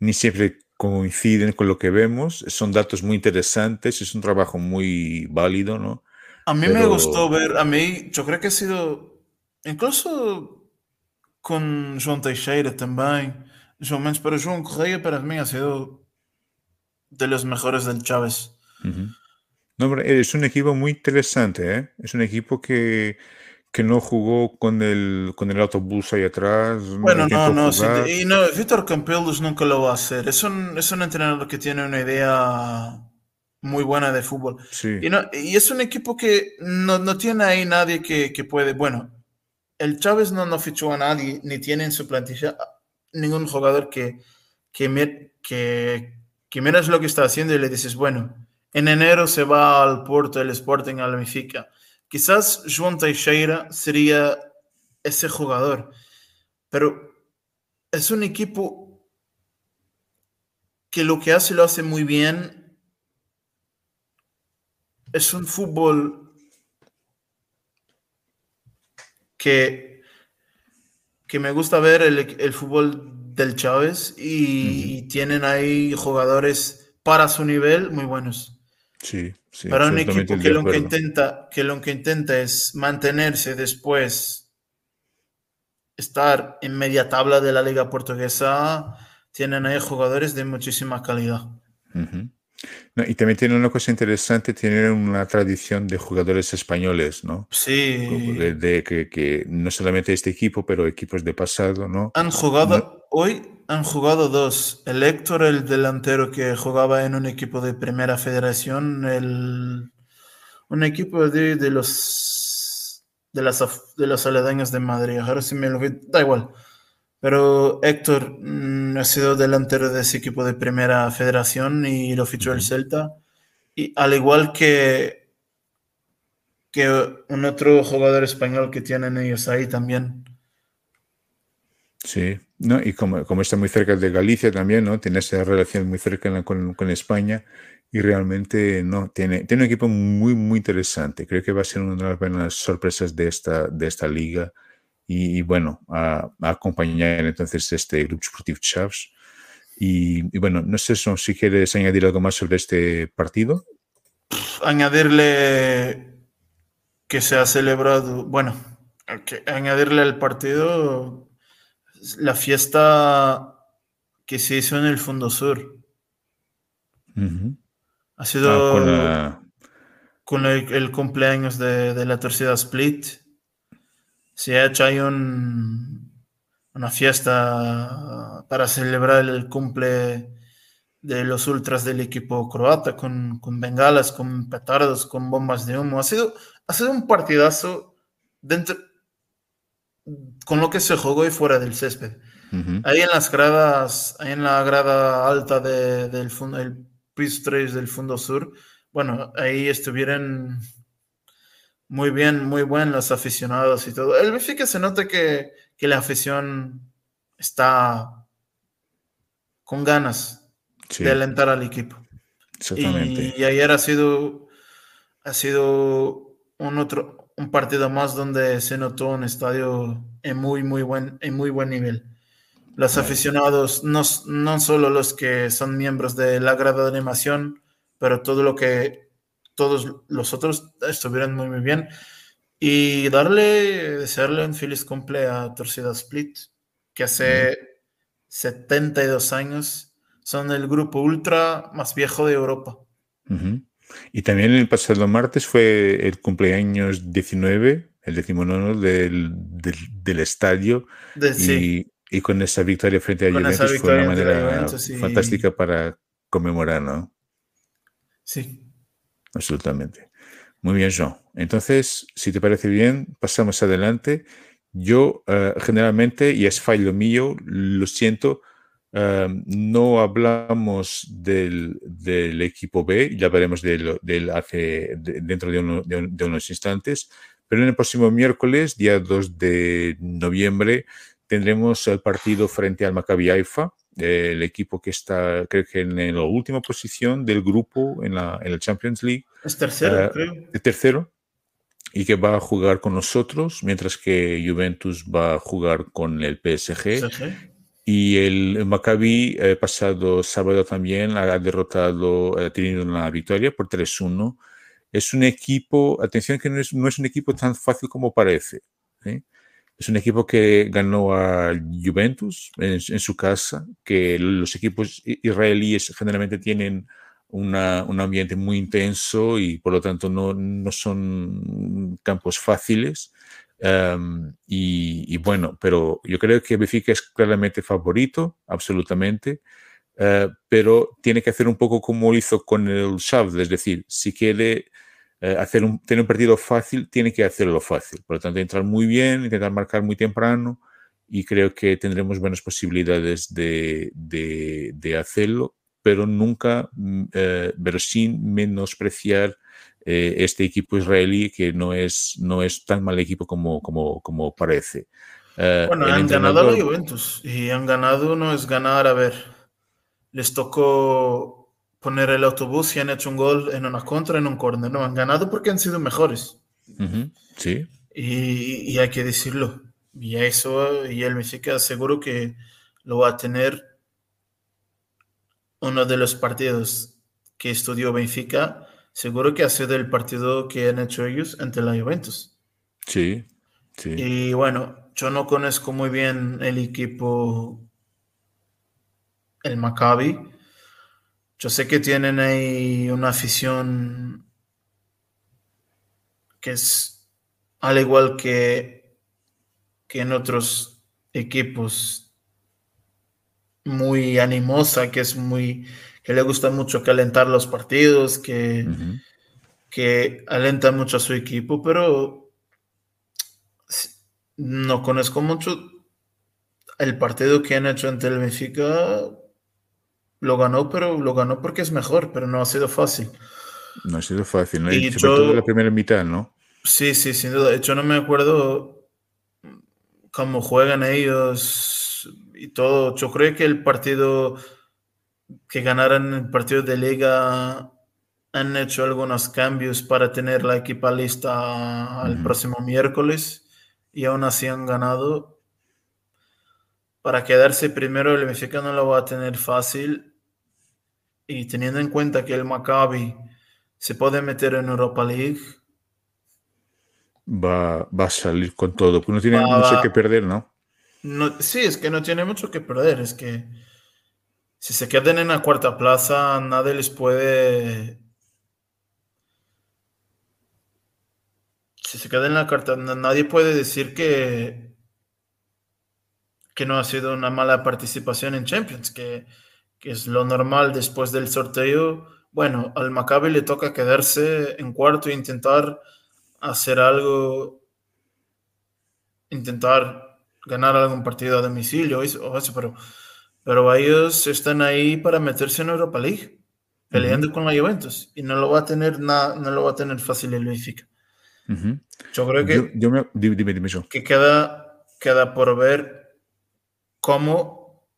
ni siempre coinciden con lo que vemos. Son datos muy interesantes, es un trabajo muy válido, ¿no? A mí me gustó ver, a mí, yo creo que ha sido, incluso con João Teixeira también, João pero João Correia para mí ha sido de los mejores del Chávez es un equipo muy interesante, ¿eh? Es un equipo que, que no jugó con el, con el autobús ahí atrás. Bueno, no, no, sí, y no, Víctor Campbell nunca lo va a hacer. Es un, es un entrenador que tiene una idea muy buena de fútbol. Sí. Y, no, y es un equipo que no, no tiene ahí nadie que, que, puede, bueno, el Chávez no, no fichó a nadie, ni tiene en su plantilla ningún jugador que, que, que, que miras lo que está haciendo y le dices, bueno, en enero se va al Porto el Sporting al Benfica. Quizás João Teixeira sería ese jugador, pero es un equipo que lo que hace lo hace muy bien. Es un fútbol que, que me gusta ver el, fútbol del Chávez y tienen ahí jugadores para su nivel muy buenos. Sí, sí. Para un equipo que lo que, intenta, que lo que intenta es mantenerse después, estar en media tabla de la liga portuguesa, tienen ahí jugadores de muchísima calidad. y también tiene una cosa interesante, tienen una tradición de jugadores españoles, ¿no? Sí. De, que, que, no solamente este equipo, pero equipos de pasado, ¿no? Han jugado, hoy han jugado dos. El Héctor, el delantero que jugaba en un equipo de primera federación, el, un equipo de, de los de las, de los aledaños de Madrid. Ahora sí me lo da igual. Pero Héctor mm, ha sido delantero de ese equipo de primera federación y lo fichó el Celta. Y al igual que, que un otro jugador español que tienen ellos ahí también. Sí, ¿no? y como, como está muy cerca de Galicia también, ¿no? Tiene esa relación muy cercana con, España y realmente no, tiene, tiene un equipo muy, muy interesante. Creo que va a ser una de las buenas sorpresas de esta, de esta liga y, bueno, a, acompañar entonces este Grupo Sportivo Chaves. Y, y, bueno, no sé si quieres añadir algo más sobre este partido. Añadirle que se ha celebrado, bueno, que añadirle al partido la fiesta que se hizo en el Fondo Sur. Ha sido ah, con, el, cumpleaños de, la torcida Split. Se ha hecho ahí un, una fiesta para celebrar el cumple de los ultras del equipo croata con, con bengalas, con petardos, con bombas de humo. Ha sido, ha sido un partidazo dentro, con lo que se jugó y fuera del césped. Ahí en las gradas, ahí en la grada alta de, del el piso 3 del Fondo Sur, bueno, ahí estuvieron muy bien, muy buenos los aficionados y todo. El que se nota que, que la afición está con ganas de alentar al equipo. Exactamente. Y, ayer ha sido, ha sido un otro, un partido más donde se notó un estadio en muy, muy buen, en muy buen nivel. Los aficionados, no, no solo los que son miembros de la grada de animación, pero todo lo que todos los otros estuvieron muy, muy bien. Y darle, desearle un feliz cumple a Torcida Split, que hace 72 años son el grupo ultra más viejo de Europa. Y también el pasado martes fue el cumpleaños 19, el 19 del, del, del estadio. y, y, con esa victoria frente a Juventus fue una manera fantástica para conmemorar, ¿no? Sí. Absolutamente. Muy bien, Jean. Entonces, si te parece bien, pasamos adelante. Yo uh, generalmente, y es fallo mío, lo siento, no hablamos del, del, equipo B, ya veremos del, del hace, dentro de, de, unos instantes, pero en el próximo miércoles, día 2 de noviembre, tendremos el partido frente al Maccabi Haifa, el equipo que está, creo que en la última posición del grupo en la, en la Champions League. Es tercero, uh, creo. Tercero, y que va a jugar con nosotros, mientras que Juventus va a jugar con el PSG. PSG. Y el Maccabi eh, pasado sábado también ha derrotado, ha tenido una victoria por 3-1. Es un equipo, atención que no es, no es, un equipo tan fácil como parece. ¿eh? Es un equipo que ganó a Juventus en, en, su casa, que los equipos israelíes generalmente tienen una, un ambiente muy intenso y por lo tanto no, no son campos fáciles. Um, y, y, bueno, pero yo creo que Benfica es claramente favorito, absolutamente, uh, pero tiene que hacer un poco como hizo con el Shaft, es decir, si quiere uh, hacer un, tener un partido fácil, tiene que hacerlo fácil. Por lo tanto, entrar muy bien, intentar marcar muy temprano y creo que tendremos buenas posibilidades de, de, de hacerlo, pero nunca, uh, pero sin menospreciar eh, este equipo israelí que no es, no es tan mal equipo como, como, como parece. Uh, bueno, han ganado a la Juventus y han ganado, no es ganar, a ver, les tocó poner el autobús y han hecho un gol en una contra, en un córner, no, han ganado porque han sido mejores. Uh -huh, sí. Y, y, hay que decirlo. Y eso, y el Benfica seguro que lo va a tener uno de los partidos que estudió Benfica seguro que ha sido el partido que han hecho ellos ante la Juventus. Sí, sí. Y bueno, yo no conozco muy bien el equipo, el Maccabi. Yo sé que tienen ahí una afición que es al igual que, que en otros equipos muy animosa, que es muy que le gusta mucho calentar los partidos, que, uh -huh. que alenta mucho a su equipo, pero no conozco mucho el partido que han hecho ante el Benfica. Lo ganó, pero lo ganó porque es mejor, pero no ha sido fácil. No ha sido fácil, ¿no? Y Sobre yo, todo la primera mitad, ¿no? Sí, sí, sin duda. De hecho, no me acuerdo cómo juegan ellos y todo. Yo creo que el partido que ganaron el partido de liga han hecho algunos cambios para tener la equipa lista al próximo miércoles y aún así han ganado. Para quedarse primero, el Benfica no lo va a tener fácil. Y teniendo en cuenta que el Maccabi se puede meter en Europa League, va, va a salir con todo. No tiene mucho que perder, ¿no? ¿no? Sí, es que no tiene mucho que perder. Es que si se quedan en la cuarta plaza, nadie les puede si se queda en la carta, nadie puede decir que, que no ha sido una mala participación en Champions, que, es lo normal después del sorteo. Bueno, al Maccabi le toca quedarse en cuarto e intentar hacer algo, intentar ganar algún partido a domicilio, o eso, pero, pero ellos están ahí para meterse en Europa League, peleando con la Juventus, y no lo va a tener, no lo va a tener fácil el Benfica. Yo creo que, yo, me, dime, dime eso. que queda, queda por ver cómo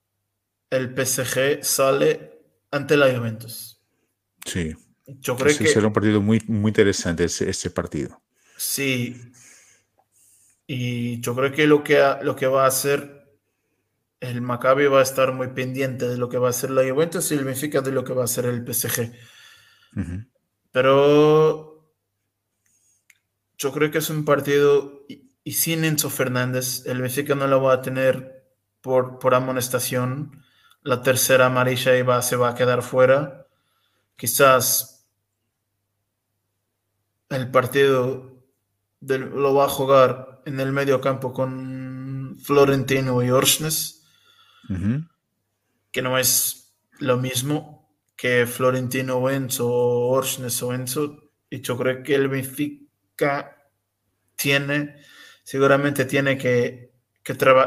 el PSG sale ante la Juventus. Sí. Yo creo que será un partido muy, muy interesante ese, ese, partido. Sí. Y yo creo que lo que, lo que va a hacer el Maccabi va a estar muy pendiente de lo que va a hacer la Juventus y el Benfica de lo que va a hacer el PSG. Pero yo creo que es un partido y, sin Enzo Fernández, el Benfica no lo va a tener por, por amonestación. La tercera amarilla iba, se va a quedar fuera. Quizás el partido lo va a jugar en el medio campo con Florentino y Orsnes, que no es lo mismo que Florentino o Enzo o Orsnes o Enzo. Y yo creo que el Benfica tiene, seguramente tiene que,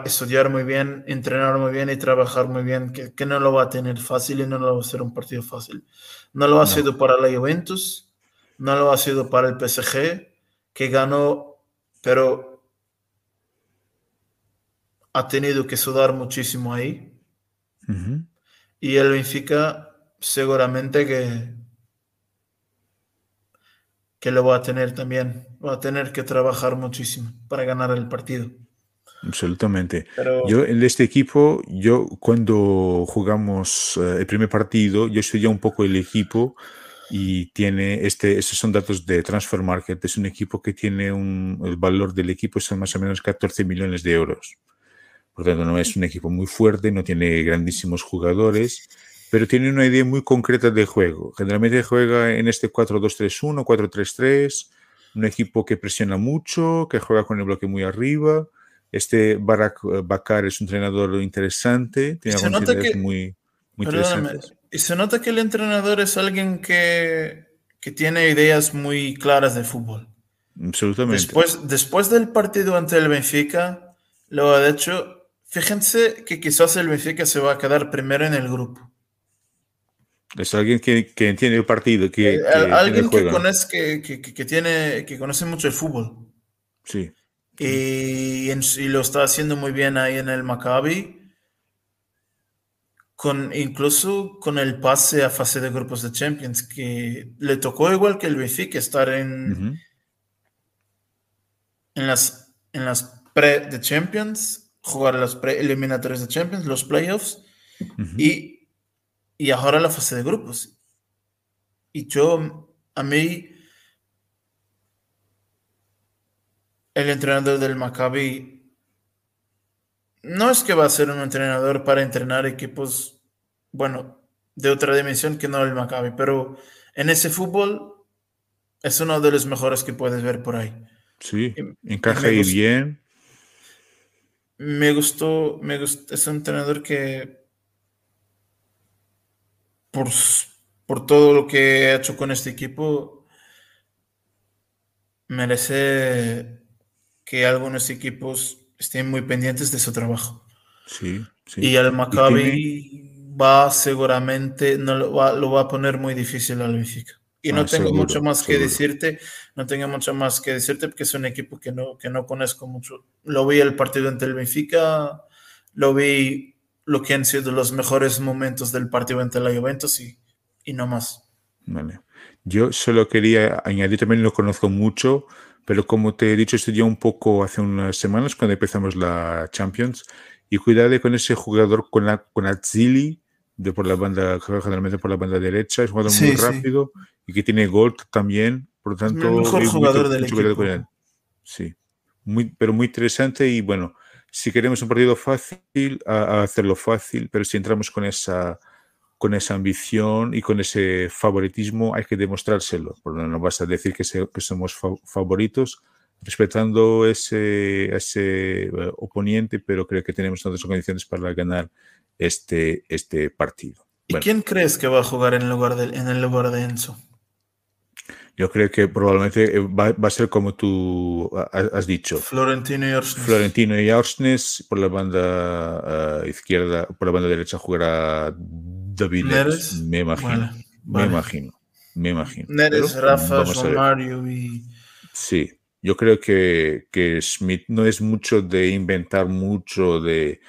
estudiar muy bien, entrenar muy bien y trabajar muy bien, que, no lo va a tener fácil y no lo va a ser un partido fácil. No lo ha sido para la Juventus, no lo ha sido para el PSG, que ganó, pero ha tenido que sudar muchísimo ahí. Y el Benfica seguramente que que lo va a tener también. Va a tener que trabajar muchísimo para ganar el partido. Absolutamente. Yo en este equipo, yo cuando jugamos eh, el primer partido, yo estudié un poco el equipo y tiene este, estos son datos de Transfer Market, es un equipo que tiene un, el valor del equipo son más o menos 14 millones de euros. Por tanto, no es un equipo muy fuerte, no tiene grandísimos jugadores, pero tiene una idea muy concreta de juego. Generalmente juega en este 4-2-3-1, 4-3-3, un equipo que presiona mucho, que juega con el bloque muy arriba. Este Barak eh, Bakar es un entrenador interesante, tiene ideas muy, muy interesantes. Y se nota que el entrenador es alguien que, que tiene ideas muy claras de fútbol. Absolutamente. Después, después del partido ante el Benfica, lo ha dicho, fíjense que quizás el Benfica se va a quedar primero en el grupo. Es alguien que, que entiende el partido. Que, eh, alguien que, conoce, que, que, tiene, que conoce mucho el fútbol. Sí. Y, y, lo está haciendo muy bien ahí en el Maccabi. Con, incluso con el pase a fase de grupos de Champions, que le tocó igual que el Benfica estar en, en las, en las pre de Champions, jugar las pre eliminatorias de Champions, los playoffs, y y ahora la fase de grupos. Y yo, a mí, el entrenador del Maccabi, no es que va a ser un entrenador para entrenar equipos, bueno, de otra dimensión que no el Maccabi, pero en ese fútbol es uno de los mejores que puedes ver por ahí. Sí, encaja ahí bien. Me gustó, me gustó, es un entrenador que por, todo lo que ha hecho con este equipo, merece que algunos equipos estén muy pendientes de su trabajo. Sí, sí. Y el Maccabi va seguramente, no lo va, lo va a poner muy difícil al Benfica. Y no Ah, tengo seguro, mucho más que seguro. decirte, no tengo mucho más que decirte porque es un equipo que no, que no conozco mucho. Lo vi el partido ante el Benfica, lo vi lo que han sido los mejores momentos del partido ante la Juventus y, y no más. Vale. Yo solo quería añadir, también lo conozco mucho, pero como te he dicho, estudié un poco hace unas semanas cuando empezamos la Champions y cuidado con ese jugador con la con Atzili de por la banda, generalmente por la banda derecha, es un jugador Sí, muy sí. rápido y que tiene gol también, por lo el tanto, mejor hay mucho- jugador del mucho con equipo. él. Sí, muy, pero muy interesante y bueno, si queremos un partido fácil, a, a hacerlo fácil, pero si entramos con esa con esa ambición y con ese favoritismo hay que demostrárselo. Porque no basta decir que, se- que somos fa- favoritos, respetando ese, ese eh, oponente, pero creo que tenemos todas las condiciones para ganar este, este partido. ¿Y Bueno. quién crees que va a jugar en el lugar de, en el lugar de Enzo? Yo creo que probablemente eh, va, va a ser como tú ha- has dicho. Florentino y Orsnes. Florentino y Arsnes por la banda eh, izquierda, por la banda derecha jugará David Neres, me imagino, Vale, me imagino, me imagino. Neres, Pero Rafa. Mario y... Sí, yo creo que, que Smith no es mucho de inventar mucho de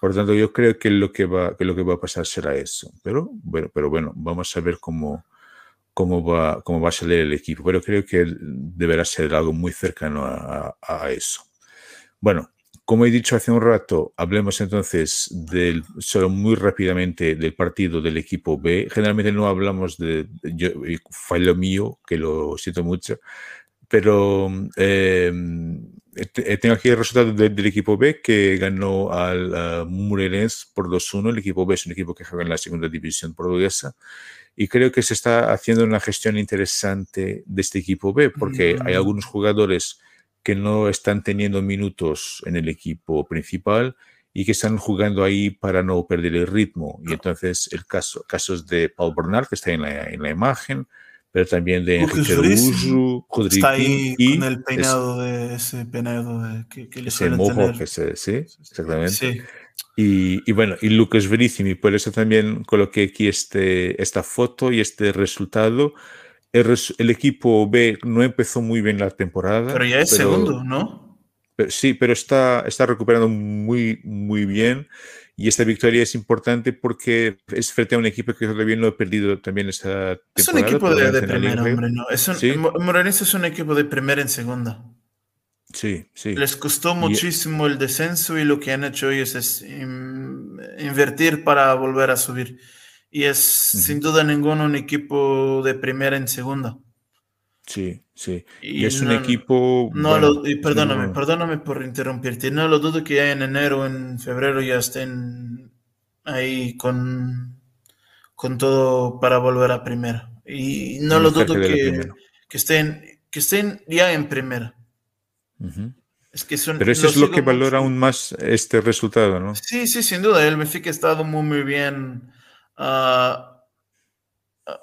por lo tanto yo creo que lo que va que lo que va a pasar será eso pero bueno pero bueno vamos a ver cómo cómo va cómo va a salir el equipo pero creo que deberá ser algo muy cercano a, a- eso. Bueno como he dicho hace un rato hablemos entonces del solo muy rápidamente del partido del equipo B. Generalmente no hablamos de yo fallo mío que lo siento mucho pero eh, te- tengo aquí el resultado de- del equipo B que ganó al uh, Moreirense por 2-1. El equipo B es un equipo que juega en la segunda división portuguesa y creo que se está haciendo una gestión interesante de este equipo B porque hay algunos jugadores que no están teniendo minutos en el equipo principal y que están jugando ahí para no perder el ritmo. Y entonces el caso, casos de Paul Bernard, que está en la, en la imagen, pero también de Enrique Araújo, Está ahí y con el es- peinado de ese peinado de- que, que le ese mohawk, tener. ese- sí, exactamente. Sí, Y, y bueno, y Lucas Verissimi, por eso también coloqué aquí este, esta foto y este resultado. El, res- el equipo B no empezó muy bien la temporada. pero ya es segundo, ¿no? pero- sí, pero está, está recuperando muy, muy bien. Y esta victoria es importante porque es frente a un equipo que todavía no ha perdido también esta temporada. Es un equipo de, de primera, hombre, no. Es un, Sí. Es un equipo de primera en segunda. Sí, sí. Les costó Y- muchísimo el descenso y lo que han hecho ellos es in- invertir para volver a subir. Y es sin duda ninguno un equipo de primera en segunda. Sí, sí. Y Y, es un equipo. No bueno, lo, y perdóname, no- perdóname por interrumpirte. No lo dudo que ya en enero, en febrero ya estén ahí con, con todo para volver a primera. Y no lo dudo que, que estén, que estén ya en primera. Es que son, Pero eso es lo que valora aún más este resultado, ¿no? Sí, sí, sin duda. El Benfica ha estado muy, muy bien. Ah, ah,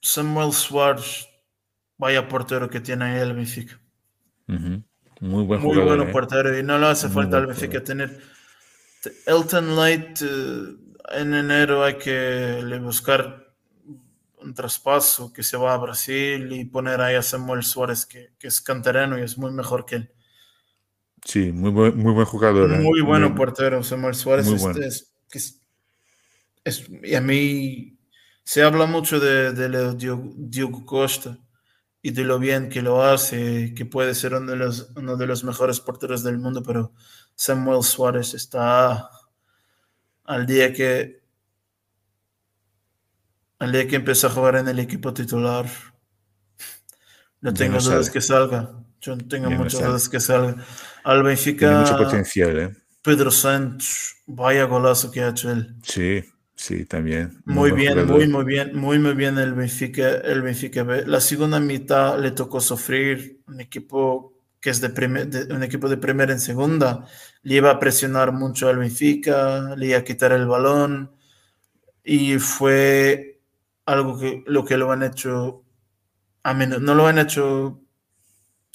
Samuel Suárez, vaya portero que tiene ahí el Benfica. Muy buen Muy jugador. bueno ¿eh? portero y no le hace Muy falta al Benfica tener Elton Light eh, en enero hay que le buscar un traspaso que se va a Brasil y poner ahí a Samuel Suárez que, que es canterano y es muy mejor que él. Sí, muy buen, muy buen jugador. ¿eh? Muy bueno Muy- portero Samuel Suárez. muy este bueno. es, es- es- y a mí se habla mucho de, de Diogo, Diogo Costa y de lo bien que lo hace, que puede ser uno de los, uno de los mejores porteros del mundo, pero Samuel Suárez está al día que al día que empieza a jugar en el equipo titular. No tengo no dudas que salga. Yo no tengo no muchas sale. dudas que salga. Al Benfica. Tiene mucho potencial, ¿eh? Pedro Santos, vaya golazo que ha hecho él. Sí, sí, también. Muy buen bien, muy, muy bien, muy, muy bien el Benfica, el Benfica B. La segunda mitad le tocó sufrir un equipo que es de, primer- de- un equipo de primera en segunda. Le iba a presionar mucho al Benfica, le iba a quitar el balón y fue algo que lo que lo han hecho a menos, no lo han hecho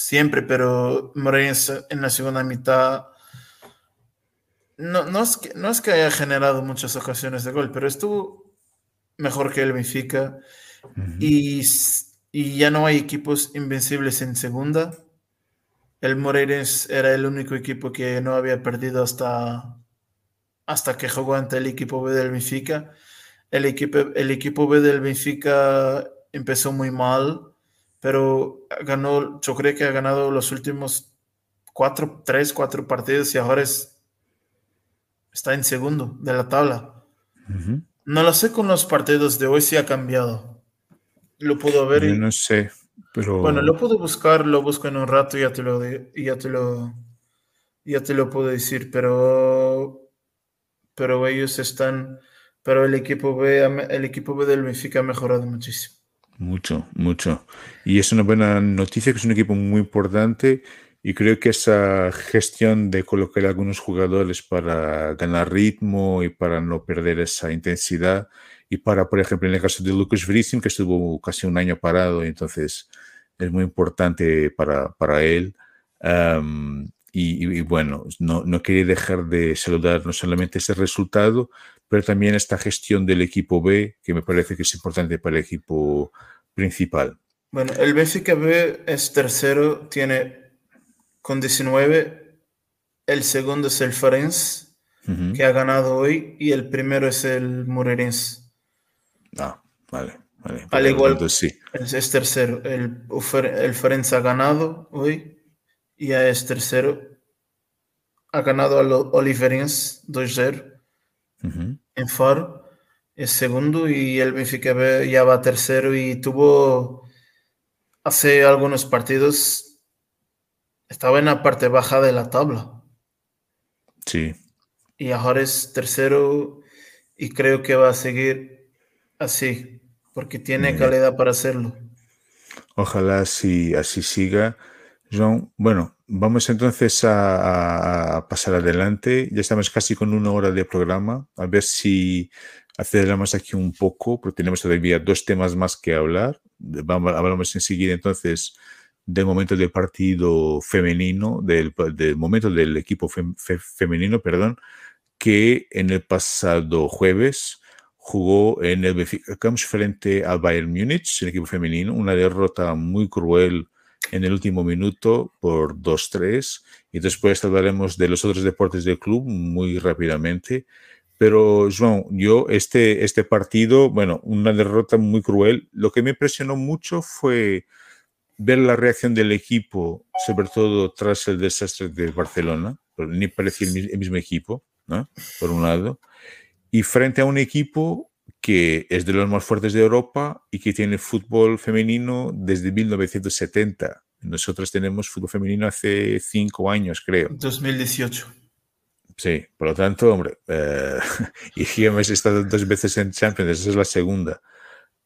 siempre, pero Moreirense en la segunda mitad no, no, es que, no es que haya generado muchas ocasiones de gol, pero estuvo mejor que el Benfica y, y ya no hay equipos invencibles en segunda. El Moreirense era el único equipo que no había perdido hasta, hasta que jugó ante el equipo B del Benfica. El equipo, el equipo B del Benfica empezó muy mal, pero ganó, yo creo que ha ganado los últimos cuatro, tres, cuatro partidos y ahora es, está en segundo de la tabla. No lo sé con los partidos de hoy si ha cambiado. Lo puedo ver. Yo no sé, pero... Bueno, lo puedo buscar, lo busco en un rato y ya te lo, ya te lo, ya te lo puedo decir, pero, pero ellos están, pero el equipo B, el equipo B del Benfica ha mejorado muchísimo. Mucho, mucho. Y es una buena noticia que es un equipo muy importante y creo que esa gestión de colocar algunos jugadores para ganar ritmo y para no perder esa intensidad y para, por ejemplo, en el caso de Lucas Vrisim, que estuvo casi un año parado, y entonces es muy importante para, para él. y, bueno, no, no quería dejar de saludar no solamente ese resultado, pero también esta gestión del equipo B, que me parece que es importante para el equipo principal. Bueno, el Benfica B es tercero, tiene con 19, el segundo es el Farense, que ha ganado hoy, y el primero es el Moreirense. Ah, vale, vale. Al igual, sí. es, tercero. El, el ha ganado hoy, y ya es tercero. Ha ganado al Oliverense 2-0 en Faro es segundo y el Benfica ya va tercero y tuvo hace algunos partidos estaba en la parte baja de la tabla. Sí. Y ahora es tercero y creo que va a seguir así porque tiene calidad para hacerlo. Ojalá así, así siga. John, bueno, vamos entonces a, pasar adelante. Ya estamos casi con una hora de programa. A ver si aceleramos aquí un poco, porque tenemos todavía dos temas más que hablar. Vamos, hablamos enseguida entonces del momento del partido femenino, del, momento del equipo femenino, perdón, que en el pasado jueves jugó en el Benfica frente al Bayern Múnich, el equipo femenino, una derrota muy cruel en el último minuto por 2-3 y después hablaremos de los otros deportes del club muy rápidamente. Pero, Joan, yo este, este partido, bueno, una derrota muy cruel. Lo que me impresionó mucho fue ver la reacción del equipo, sobre todo tras el desastre de Barcelona, ni parecía el mismo equipo, ¿no? Por un lado. Y frente a un equipo que es de los más fuertes de Europa y que tiene fútbol femenino desde 1970. Nosotros tenemos fútbol femenino hace cinco años, creo. 2018. Sí, por lo tanto, hombre, eh, y hemos estado dos veces en Champions, esa es la segunda.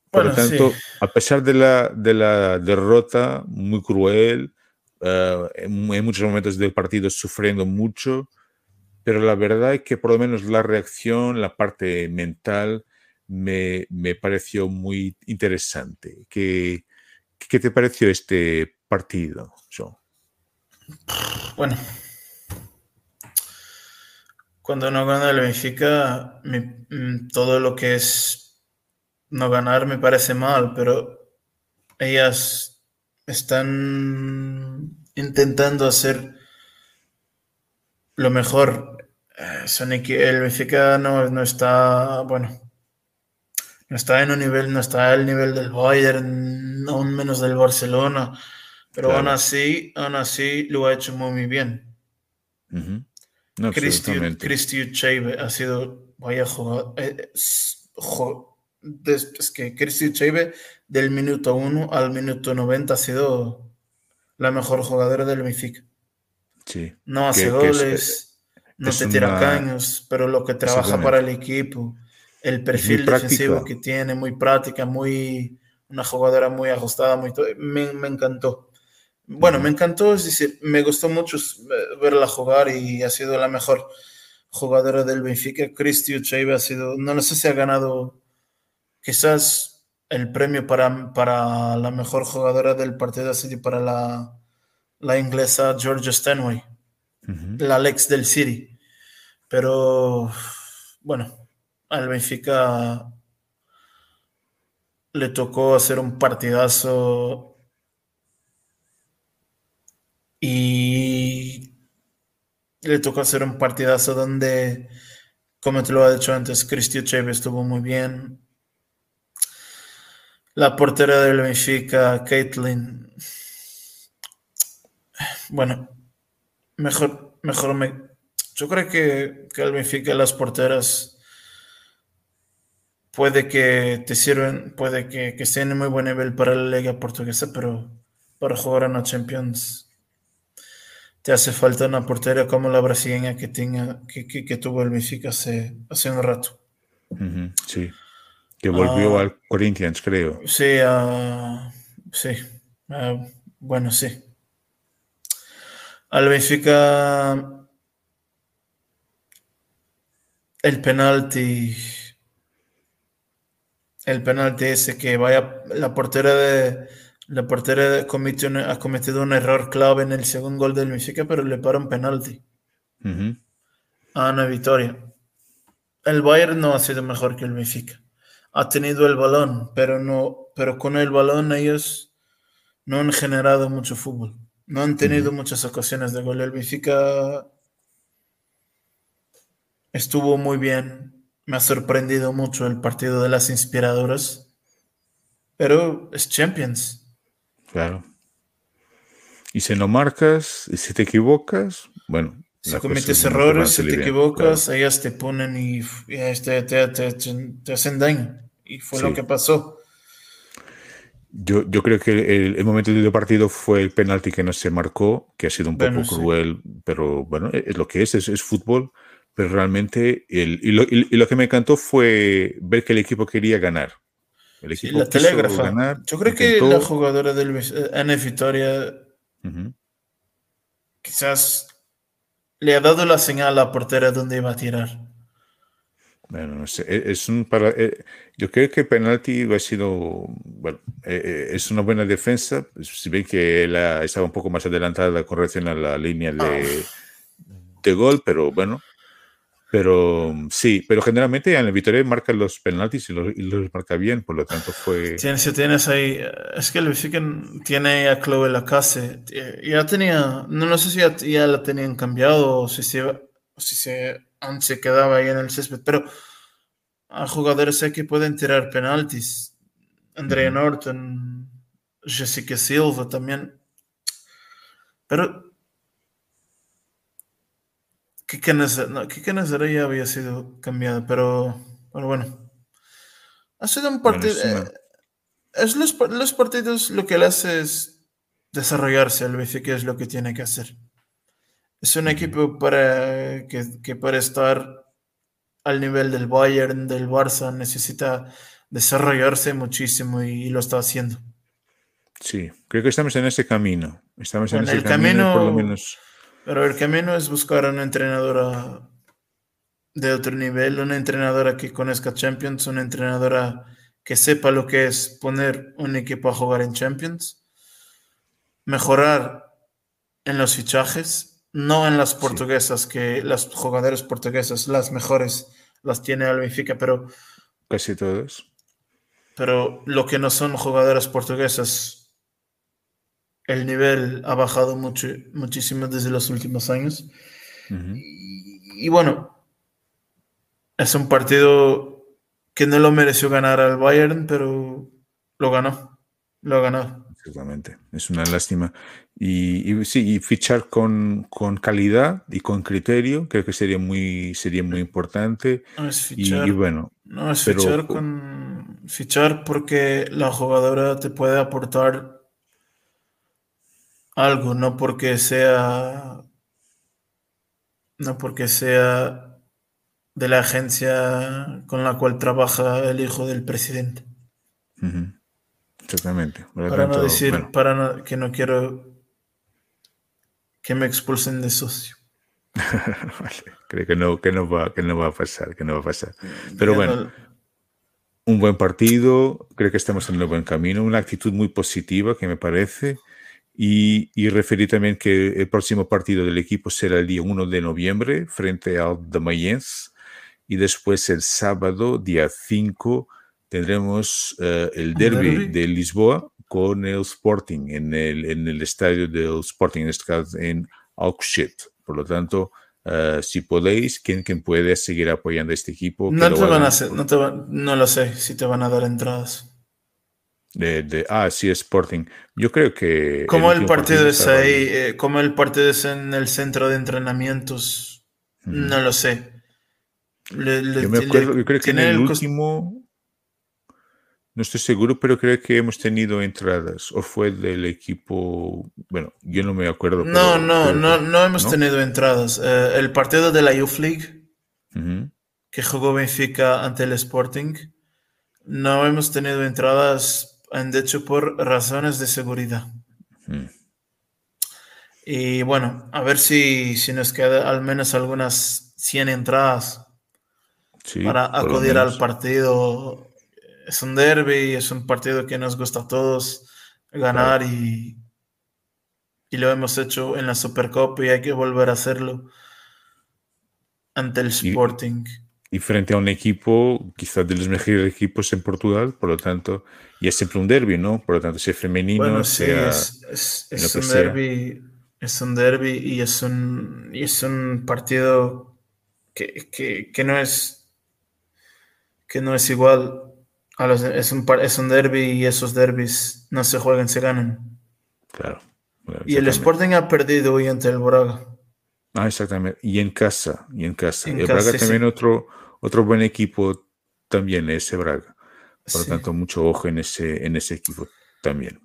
Por lo tanto, a pesar de la, de la derrota muy cruel, eh, en, en, muchos momentos del partido sufriendo mucho, pero la verdad es que por lo menos la reacción, la parte mental, me, pareció muy interesante. ¿Qué, ¿Qué, te pareció este partido, Bueno, cuando no gana el Benfica, mm, todo lo que es no ganar me parece mal, pero ellas están intentando hacer lo mejor. Eh, el Benfica no, no está, bueno, no está en un nivel, no está al nivel del Bayern, aún menos del Barcelona, pero aún así, aún así lo ha hecho muy, bien. Cristi Chave ha sido, vaya jugador, eh, es, que Cristi Chave del minuto 1 al minuto 90 ha sido la mejor jugadora del Benfica. Sí. No hace goles, no te tira caños, pero lo que trabaja para el equipo el perfil defensivo que tiene, muy práctica, muy una jugadora muy ajustada, muy me, me encantó. Bueno, me encantó, es decir, me gustó mucho verla jugar y ha sido la mejor jugadora del Benfica. Cristi Ucheibe ha sido, no, sé si ha ganado quizás el premio para, para la mejor jugadora del partido City para la, la inglesa Georgia Stanway, la Lex del City Pero bueno, al Benfica le tocó hacer un partidazo y le tocó hacer un partidazo donde, como te lo ha dicho antes, Cristian Chávez estuvo muy bien. La portera del Benfica, Caitlin. Bueno, mejor, mejor me. Yo creo que, que el Benfica las porteras puede que te sirven, puede que, que estén en muy buen nivel para la Liga Portuguesa, pero para jugar en la Champions te hace falta una portera como la brasileña que, tenga, que, que, tuvo el Benfica hace, hace un rato. sí, que volvió ah. al Corinthians, creo. Sí, uh, sí, uh, bueno, sí. Al Benfica el penalti el penalti ese que vaya la portera de la portera ha cometido un error clave en el segundo gol del Benfica, pero le para un penalti. A una victoria. El Bayern no ha sido mejor que el Benfica. Ha tenido el balón, pero no, pero con el balón ellos no han generado mucho fútbol. No han tenido muchas ocasiones de gol. El Benfica estuvo muy bien me ha sorprendido mucho el partido de las inspiradoras, pero es Champions. Claro. Y si no marcas, y si te equivocas, bueno. Si cometes errores, si te equivocas, ellas te ponen y, este, te, hacen daño. Y fue lo que pasó. Yo, yo creo que el, momento del partido fue el penalti que no se marcó, que ha sido un poco cruel, pero bueno, es lo que es, es, es fútbol pero realmente el, y, lo, y, lo, que me encantó fue ver que el equipo quería ganar. El equipo la telégrafa. Ganar, Yo creo que la jugadora del N Victoria quizás le ha dado la señal a la portera donde iba a tirar. Bueno, no sé, e, es un para, eh, yo creo que el penalti ha sido, bueno, eh, eh, es una buena defensa, si ven que él estaba un poco más adelantada la corrección a la línea de, ah. de gol, pero bueno, pero sí, pero generalmente en el Vitoria marca los penaltis y los, marca bien, por lo tanto fue. Tienes, tienes ahí, es que el Benfica tiene a Chloe Lacasse, ya tenía, no, no sé si ya, la tenían cambiado o si se, si se, se quedaba ahí en el césped, pero hay jugadores que pueden tirar penaltis. Andrea Norton, Jessica Silva también. Pero Kike Nazare, ya había sido cambiado, pero, bueno. Ha sido un partido. Eh, es los, los, partidos lo que le hace es desarrollarse al que es lo que tiene que hacer. Es un equipo para que, que para estar al nivel del Bayern, del Barça, necesita desarrollarse muchísimo y, lo está haciendo. Sí, creo que estamos en ese camino. Estamos en, ese el camino, por lo menos pero el camino es buscar a una entrenadora de otro nivel, una entrenadora que conozca Champions, una entrenadora que sepa lo que es poner un equipo a jugar en Champions, mejorar en los fichajes, no en las portuguesas, que las jugadoras portuguesas, las mejores, las tiene al Benfica, pero... Casi todos. Pero lo que no son jugadoras portuguesas el nivel ha bajado mucho, muchísimo desde los últimos años. y, bueno, es un partido que no lo mereció ganar al Bayern, pero lo ganó. Lo ganó. Exactamente. Es una lástima. Y, sí, y fichar con, calidad y con criterio, creo que sería muy, sería muy importante. No es fichar, y, bueno. No es fichar con fichar porque la jugadora te puede aportar algo, no porque sea, no porque sea de la agencia con la cual trabaja el hijo del presidente. Exactamente. para no decir, para que no quiero que me expulsen de socio. Creo que no, que no va, que no va a pasar, que no va a pasar. Pero bueno, un buen partido, creo que estamos en el buen camino, una actitud muy positiva que me parece Y, y referí también que el próximo partido del equipo será el día 1 de noviembre frente al de Mayens y después el sábado, día 5, tendremos uh, el derby, derby, de Lisboa con el Sporting en el, en el estadio del Sporting, en este caso en Alcochete. Por lo tanto, uh, si podéis, quien, quien puede seguir apoyando a este equipo. No, te van a hacer, no, te va, no lo sé si te van a dar entradas. De, de, ah, sí, Sporting. Yo creo que. Como el, el partido, partido es ahí, eh, como el partido es en el centro de entrenamientos, no lo sé. Le, le, yo me acuerdo, le, yo creo que en el, el último. No estoy seguro, pero creo que hemos tenido entradas. O fue del equipo. Bueno, yo no me acuerdo. No, pero, no, pero, no, no hemos ¿no? tenido entradas. Eh, el partido de la Youth League uh -huh. que jugó Benfica ante el Sporting, no hemos tenido entradas de hecho por razones de seguridad. Hmm. Y bueno, a ver si, si nos queda al menos algunas 100 entradas sí, para acudir al partido. Es un derby, es un partido que nos gusta a todos ganar claro. y, y lo hemos hecho en la Supercopa y hay que volver a hacerlo ante el Sporting. Y y frente a un equipo, quizás de los mejores equipos en Portugal, por lo tanto, y es siempre un derby, ¿no? Por lo tanto, sea femenino, bueno, sí, sea. Es, es, es un derby, es un derby y es un, y es un partido que, que, que, no es que no es igual a los es un es un derby y esos derbis no se juegan, se ganan. Claro. claro y el Sporting ha perdido hoy ante el Braga. Ah, exactamente. Y en casa, y en casa. En el Braga sí, también sí. otro, otro buen equipo también ese Braga. Por lo sí. tanto, mucho ojo en ese, en ese equipo también.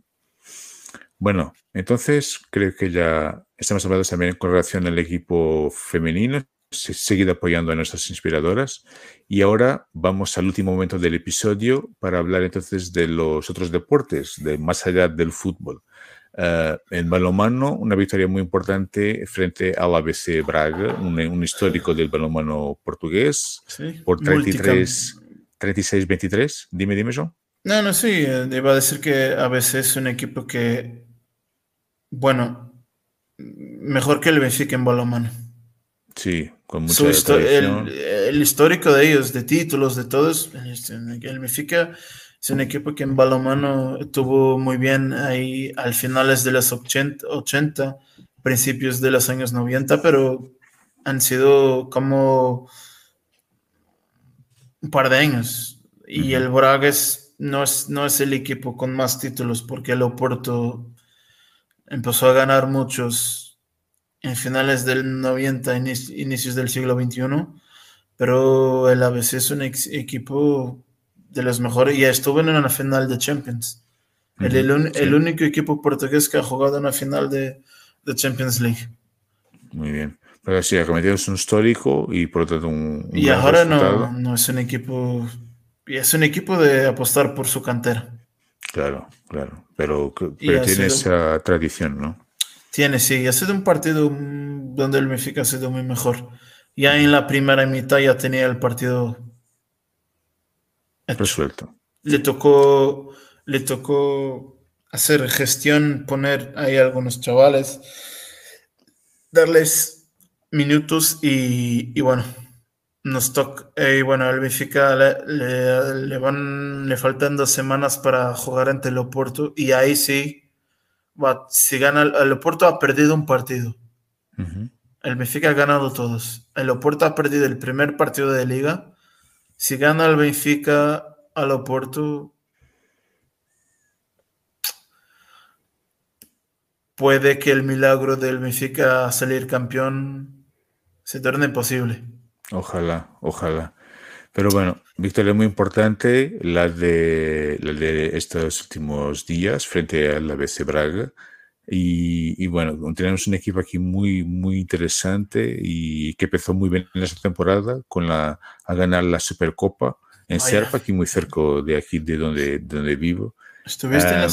Bueno, entonces creo que ya estamos hablando también con relación al equipo femenino, seguir apoyando a nuestras inspiradoras. Y ahora vamos al último momento del episodio para hablar entonces de los otros deportes, de más allá del fútbol. Uh, en balonmano, una victoria muy importante frente al ABC Braga, un, un histórico del balonmano portugués, sí. por 36-23. Dime, dime, John. No, no, sí, eh, iba a decir que ABC es un equipo que, bueno, mejor que el Benfica en balonmano. Sí, con mucha Su el, el, histórico de ellos, de títulos, de todos, el Benfica es un equipo que en balonmano estuvo muy bien ahí al finales de los 80, 80, principios de los años 90, pero han sido como un par de años. Y el Braga es, no, es, no es el equipo con más títulos porque el Oporto empezó a ganar muchos en finales del 90, inicios del siglo XXI, pero el ABC es un ex equipo de los mejores y estuvo en una final de Champions. Uh -huh, el, el, sí. el, único equipo portugués que ha jugado en una final de, de Champions League. Muy bien. Pero sí, Acometido es un histórico y por lo tanto un. un y ahora no, no, es un equipo. Es un equipo de apostar por su cantera. Claro, claro. Pero, pero tiene sido, esa tradición, ¿no? Tiene, sí. Ha sido un partido donde el Benfica ha sido muy mejor. Ya en la primera mitad ya tenía el partido resuelto. Le tocó, le tocó hacer gestión, poner ahí algunos chavales, darles minutos y, y bueno, nos toca, y bueno, al Benfica le, le, le, van, le faltan dos semanas para jugar ante el Oporto y ahí sí, va, si gana, el Oporto ha perdido un partido. Uh -huh. El Benfica ha ganado todos. El Oporto ha perdido el primer partido de liga. Si gana el Benfica al Oporto, puede que el milagro del Benfica salir campeón se torne posible. Ojalá, ojalá. Pero bueno, victoria muy importante, la de, la de estos últimos días frente al ABC Braga. Y, y, bueno, tenemos un equipo aquí muy, muy interesante y que empezó muy bien en esta temporada con la, a ganar la Supercopa en. Serpa, aquí muy cerca de aquí, de donde, de donde vivo. ¿Estuviste um, en la...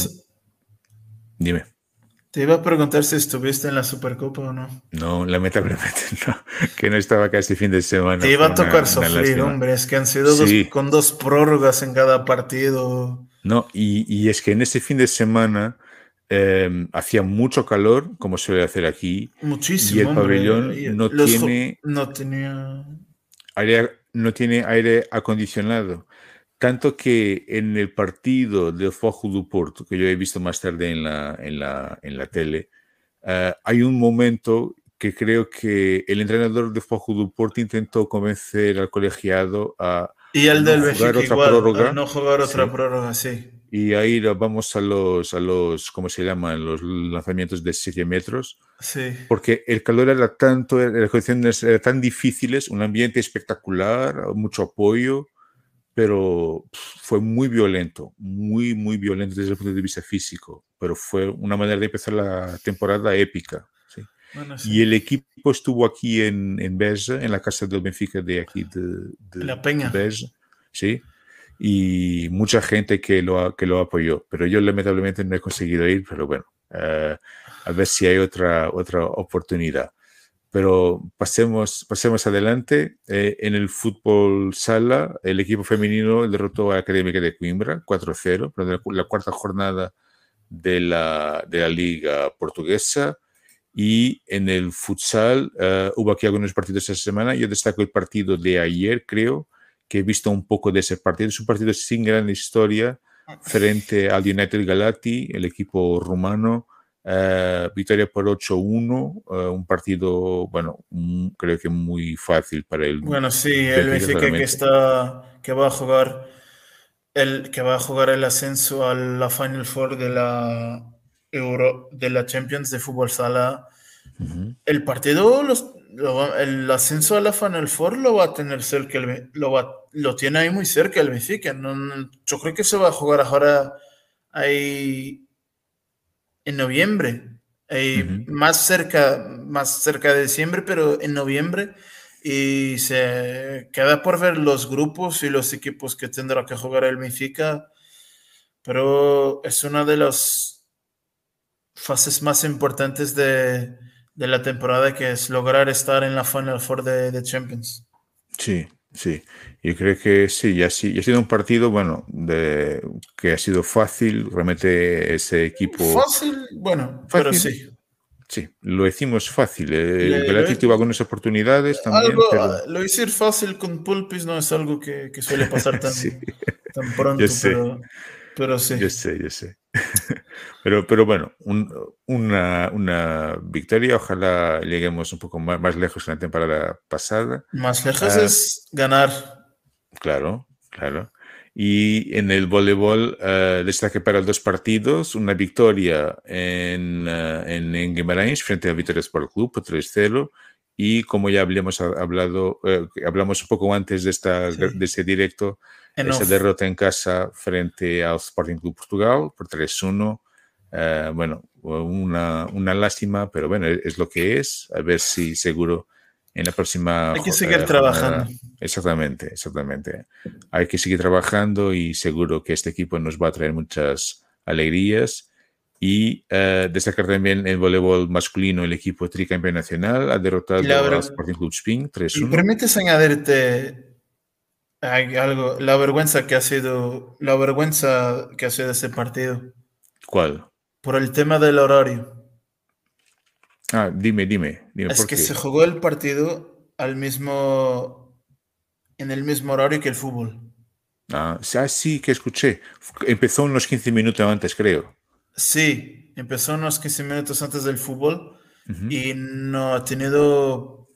Dime. Te iba a preguntar si estuviste en la Supercopa o no. No, lamentablemente no, que no estaba casi fin de semana. Te iba a tocar una, sufrir, una hombre, es que han sido sí. dos, con dos prórrogas en cada partido. No, y, y, es que en ese fin de semana em, hacía mucho calor, como suele hacer aquí. Muchísimo. Y el pabellón no tiene. No tenía. Aire, no tiene aire acondicionado. Tanto que en el partido del Fojo do Porto, que yo he visto más tarde en la, en la, en la tele, uh, hay un momento que creo que el entrenador de Fojo do Porto intentó convencer al colegiado a y el del no jugar otra igual, prórroga. no jugar otra sí. prórroga, sí. Y ahí vamos a los, a los, ¿cómo se llaman? Los lanzamientos de 7 metros. Sí. Porque el calor era tanto, las condiciones eran tan difíciles, un ambiente espectacular, mucho apoyo, pero fue muy violento, muy, muy violento desde el punto de vista físico. Pero fue una manera de empezar la temporada épica. ¿sí? Bueno, sí. Y el equipo estuvo aquí en, en Beja, en la casa del Benfica de aquí de, de La Peña. Beja, ¿sí? Y mucha gente que lo, que lo apoyó. Pero yo lamentablemente no he conseguido ir, pero bueno, uh, a ver si hay otra, otra oportunidad. Pero pasemos, pasemos adelante. Eh, en el fútbol sala, el equipo femenino derrotó a la Académica de Coimbra 4-0, la cuarta jornada de la, de la Liga Portuguesa. Y en el futsal uh, hubo aquí algunos partidos esta semana. Yo destaco el partido de ayer, creo, que he visto un poco de ese partido. Es un partido sin gran historia frente al United Galati, el equipo rumano. Uh, victoria por 8-1, uh, un partido, bueno, un, creo que muy fácil para el. Bueno, sí, el Benfica que está, que va a jugar, el que va a jugar el ascenso a la Final Four de la Euro, de la Champions de fútbol sala. Uh -huh. El partido, los, lo, el ascenso a la Final Four lo va a tener cerca, el, lo, va, lo tiene ahí muy cerca el Benfica. No, yo creo que se va a jugar ahora ahí en noviembre, eh, uh -huh. más, cerca, más cerca de diciembre, pero en noviembre. Y se queda por ver los grupos y los equipos que tendrá que jugar el Benfica. Pero es una de las fases más importantes de, de la temporada, que es lograr estar en la Final Four de, de Champions. Sí, Sí, yo creo que sí, y ha, sí, ha sido un partido, bueno, de, que ha sido fácil, realmente ese equipo... Fácil, bueno, fácil, pero sí. Sí, lo decimos fácil. El Velati tuvo algunas oportunidades también. Algo, pero... Lo decir fácil con Pulpis no es algo que, que suele pasar tan, sí. tan pronto, pero, pero sí. Yo sé, yo sé. Pero, pero bueno, un, una, una, victoria. Ojalá lleguemos un poco más, más, lejos que la temporada pasada. Más lejos uh, es ganar. Claro, claro. Y en el voleibol uh, destaque para dos partidos, una victoria en, uh, en, en Guimarães frente a Vitoria Sport Club por 3-0 y como ya habíamos hablado, eh, hablamos un poco antes de, esta, sí. de este directo, en esa derrota en casa frente al Sporting Club Portugal por 3-1. Uh, bueno, una, una, lástima, pero bueno, es lo que es. A ver si seguro en la próxima. Hay que seguir uh, trabajando. Exactamente, exactamente. Hay que seguir trabajando y seguro que este equipo nos va a traer muchas alegrías. Y uh, destacar también el voleibol masculino, el equipo tricampeón nacional ha derrotado al Sporting Club Spin 3-1. ¿Y permites añadirte hay algo, la vergüenza que ha sido, la vergüenza que ha sido ese partido? ¿Cuál? Por el tema del horario. Ah, dime, dime. dime es que qué? se jugó el partido al mismo, en el mismo horario que el fútbol. Ah, sí, que escuché. Empezó unos 15 minutos antes, creo. Sí, empezó unos 15 minutos antes del fútbol uh -huh. y no ha tenido,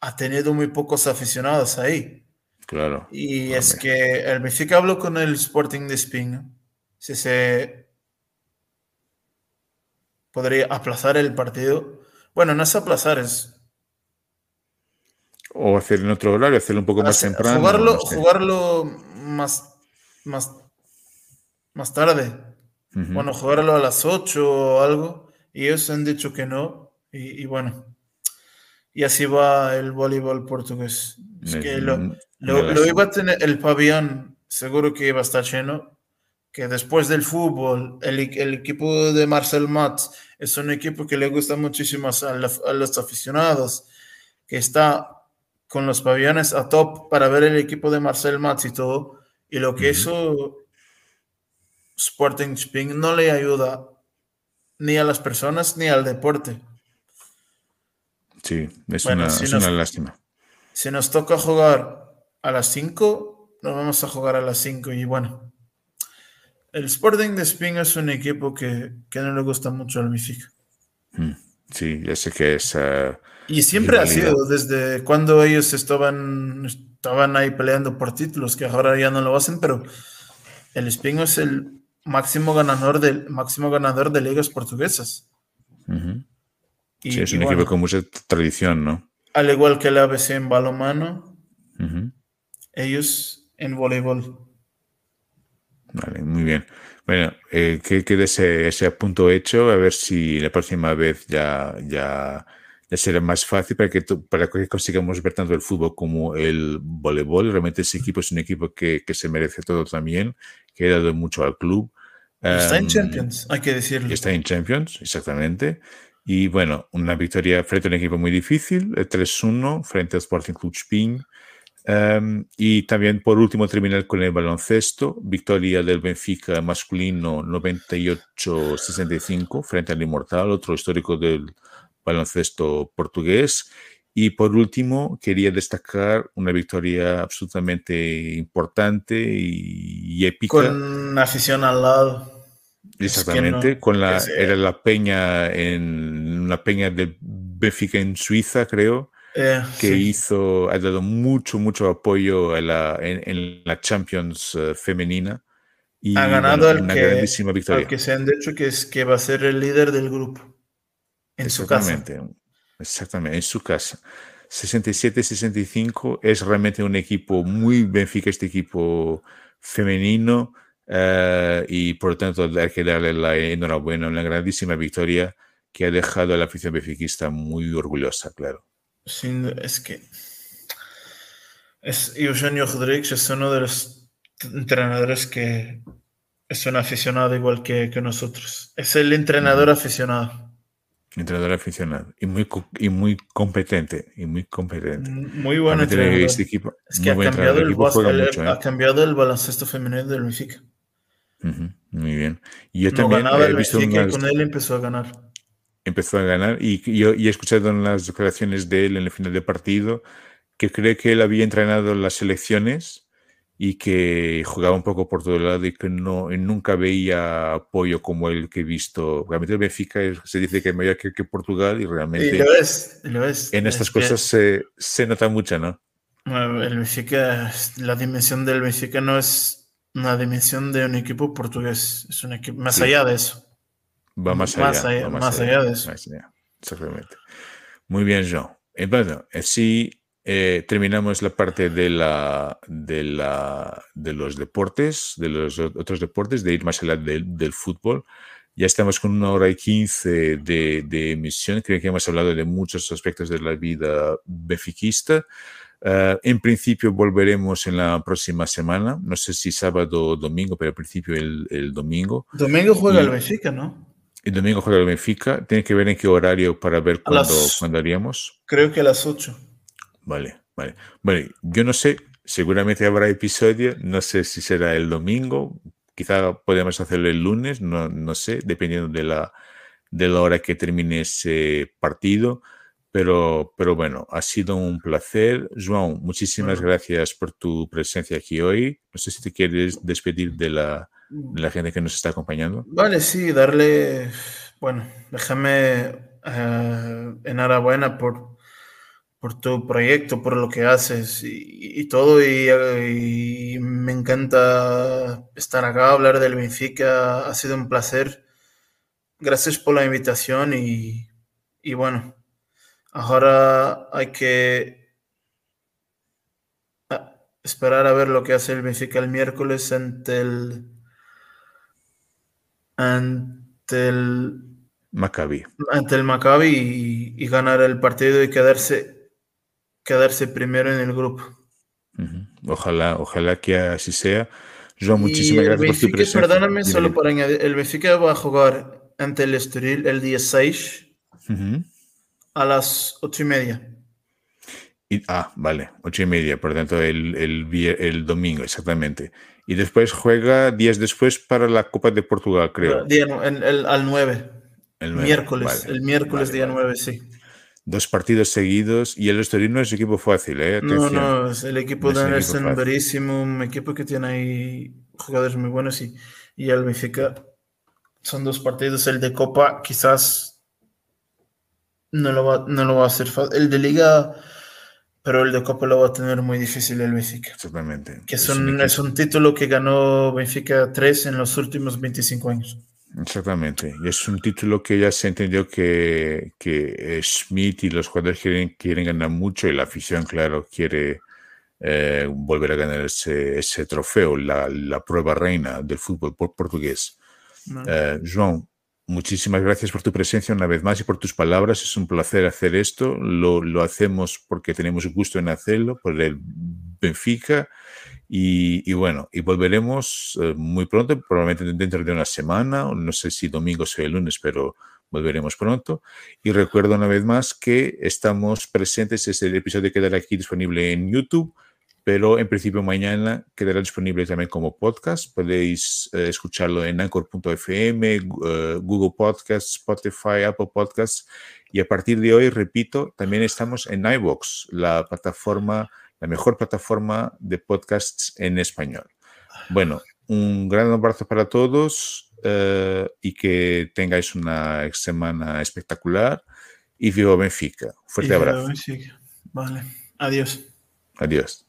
ha tenido muy pocos aficionados ahí. Claro. Y Hombre. es que el Benfica habló con el Sporting de Spin. Si se podría aplazar el partido. Bueno, no es aplazar, es. O hacer en otro horario, hacerlo un poco más temprano. Jugarlo, no sé. jugarlo más, más, más tarde. Uh -huh. Bueno, jugarlo a las 8 o algo. Y ellos han dicho que no. Y, y bueno. Y así va el voleibol portugués. Es que lo, lo, lo, iba a tener el pabellón, seguro que iba a estar lleno. Que después del fútbol, el, el equipo de Marcel Mats es un equipo que le gusta muchísimo a, la, a, los aficionados, que está con los pabellones a top para ver el equipo de Marcel Mats y todo. Y lo que uh -huh. eso Sporting Spin no le ayuda ni a las personas ni al deporte. Sí, es, una, es una lástima. Si nos toca jugar a las 5, nos vamos a jugar a las 5 y bueno. El Sporting de Spin es un equipo que, que no le gusta mucho al Benfica. Mm, sí, ya sé que es... Uh, y siempre ha sido, desde cuando ellos estaban, estaban ahí peleando por títulos, que ahora ya no lo hacen, pero el Spin es el máximo ganador de, máximo ganador de ligas portuguesas. y, sí, es un equipo con mucha tradición, ¿no? Al igual que el ABC en balonmano, ellos en voleibol. Vale, muy bien. Bueno, eh, que quede ese, ese punto hecho, a ver si la próxima vez ya, ya, ya será más fácil para que, para que consigamos ver tanto el fútbol como el voleibol. Realmente ese equipo es un equipo que, que se merece todo también, que ha dado mucho al club. Está en Champions, hay que decirlo. Está en Champions, exactamente. Y bueno, una victoria frente a un equipo muy difícil, 3-1 eh, frente al Sporting Club Spin. Em, y también por último terminar con el baloncesto, victoria del Benfica masculino 98-65 frente al Inmortal, otro histórico del baloncesto portugués. Y por último, quería destacar una victoria absolutamente importante y, épica. Con afición al lado. Exactamente, con la, era la peña en una peña de Benfica en Suiza, creo, eh, que hizo, ha dado mucho, mucho apoyo en, la Champions eh, femenina. Y, ha ganado el una que, grandísima victoria. que se han dicho que, es, que va a ser el líder del grupo. En su casa. Exactamente, en su casa. 67-65 es realmente un equipo muy Benfica, este equipo femenino eh, y por lo tanto hay que darle la enhorabuena, una grandísima victoria que ha dejado a la afición benfiquista muy orgullosa, claro. es que es Eugenio Rodríguez es uno de los entrenadores que es un aficionado igual que, que nosotros. Es el entrenador aficionado. Entrenador aficionado y muy, y muy competente. Y muy competente. Muy entrenador. Este equipo, es que ha cambiado, el, ¿eh? ha cambiado el baloncesto femenino del Benfica muy bien. Y yo también he visto con él empezó a ganar. Empezó a ganar y, yo, he escuchado en las declaraciones de él en el final del partido que cree que él había entrenado las selecciones y que jugaba un poco por todo el lado y que no, nunca veía apoyo como el que he visto. Realmente el Benfica se dice que es mayor que, Portugal y realmente lo es, lo es. en estas cosas se, se, nota mucho, ¿no? El Benfica, la dimensión del Benfica no es una dimensión de un equipo portugués. Es un equipo más allá de eso. Va más allá. Más allá, de eso. Exactamente. Muy bien. Eh, bueno, así eh, terminamos la parte de, la, de, la, de los deportes, de los otros deportes, de ir más allá del, del fútbol. Ya estamos con una hora y quince de, de emisión. Creo que hemos hablado de muchos aspectos de la vida benfiquista. Eh, en principio volveremos en la próxima semana, no sé si sábado o domingo, pero al principio el, domingo. Domingo juega el Benfica, ¿no? El domingo juega el Benfica. Tiene que ver en qué horario para ver cuándo, haríamos. Creo que a las 8. Vale, vale. Bueno, yo no sé, seguramente habrá episodio, no sé si será el domingo, quizá podemos hacerlo el lunes, no, no sé, dependiendo de la, de la hora que termine ese partido. Pero, pero bueno, ha sido un placer. João, muchísimas gracias por tu presencia aquí hoy. No sé si te quieres despedir de la, de la gente que nos está acompañando. Vale, sí, darle, bueno, déjame uh, enhorabuena por, por tu proyecto, por lo que haces y, y todo. Y, y, me encanta estar acá, hablar del Benfica. Ha sido un placer. Gracias por la invitación y, y bueno, Ahora hay que ah, esperar a ver lo que hace el Benfica el miércoles ante el ante el Maccabi. Ante el Maccabi y, ganar el partido y quedarse quedarse primero en el grupo. Ojalá, ojalá que así sea. Joan, muchísimas gracias por tu presencia. Perdóname, solo para añadir, el Benfica va a jugar ante el Estoril el día 6 a las ocho y media. ah, vale, ocho y media, por tanto el, el, domingo, exactamente. Y después juega días después para la Copa de Portugal, creo. el, al 9. El miércoles, el miércoles día 9, sí. Dos partidos seguidos y el Estoril no es equipo fácil, ¿eh? No, no, es el equipo de Anderson verísimo, un equipo que tiene ahí jugadores muy buenos y, y el Benfica son dos partidos. El de Copa quizás no lo va, no lo va a hacer fácil. El de Liga, pero el de Copa lo va a tener muy difícil el Benfica. Exactamente. Que es, un, es un título que ganó Benfica 3 en los últimos 25 años. Exactamente. Y es un título que ya se entendió que, que Schmidt y los jugadores quieren, quieren ganar mucho y la afición, claro, quiere eh, volver a ganar ese, ese trofeo, la, la, prueba reina del fútbol portugués. Eh, João, muchísimas gracias por tu presencia una vez más y por tus palabras. Es un placer hacer esto. Lo, lo hacemos porque tenemos gusto en hacerlo, por el Benfica y, bueno, y volveremos eh, muy pronto, probablemente dentro de una semana, no sé si domingo o el lunes, pero volveremos pronto. Y recuerdo una vez más que estamos presentes, este episodio quedará aquí disponible en YouTube, pero en principio mañana quedará disponible también como podcast. Podéis eh, escucharlo en anchor.fm, eh, Google Podcasts, Spotify, Apple Podcasts. Y a partir de hoy, repito, también estamos en iVoox, la plataforma la mejor plataforma de podcasts en español. Bueno, un gran abrazo para todos eh, y que tengáis una semana espectacular. Y viva Benfica. Fuerte abrazo. Vale. Adiós. Adiós.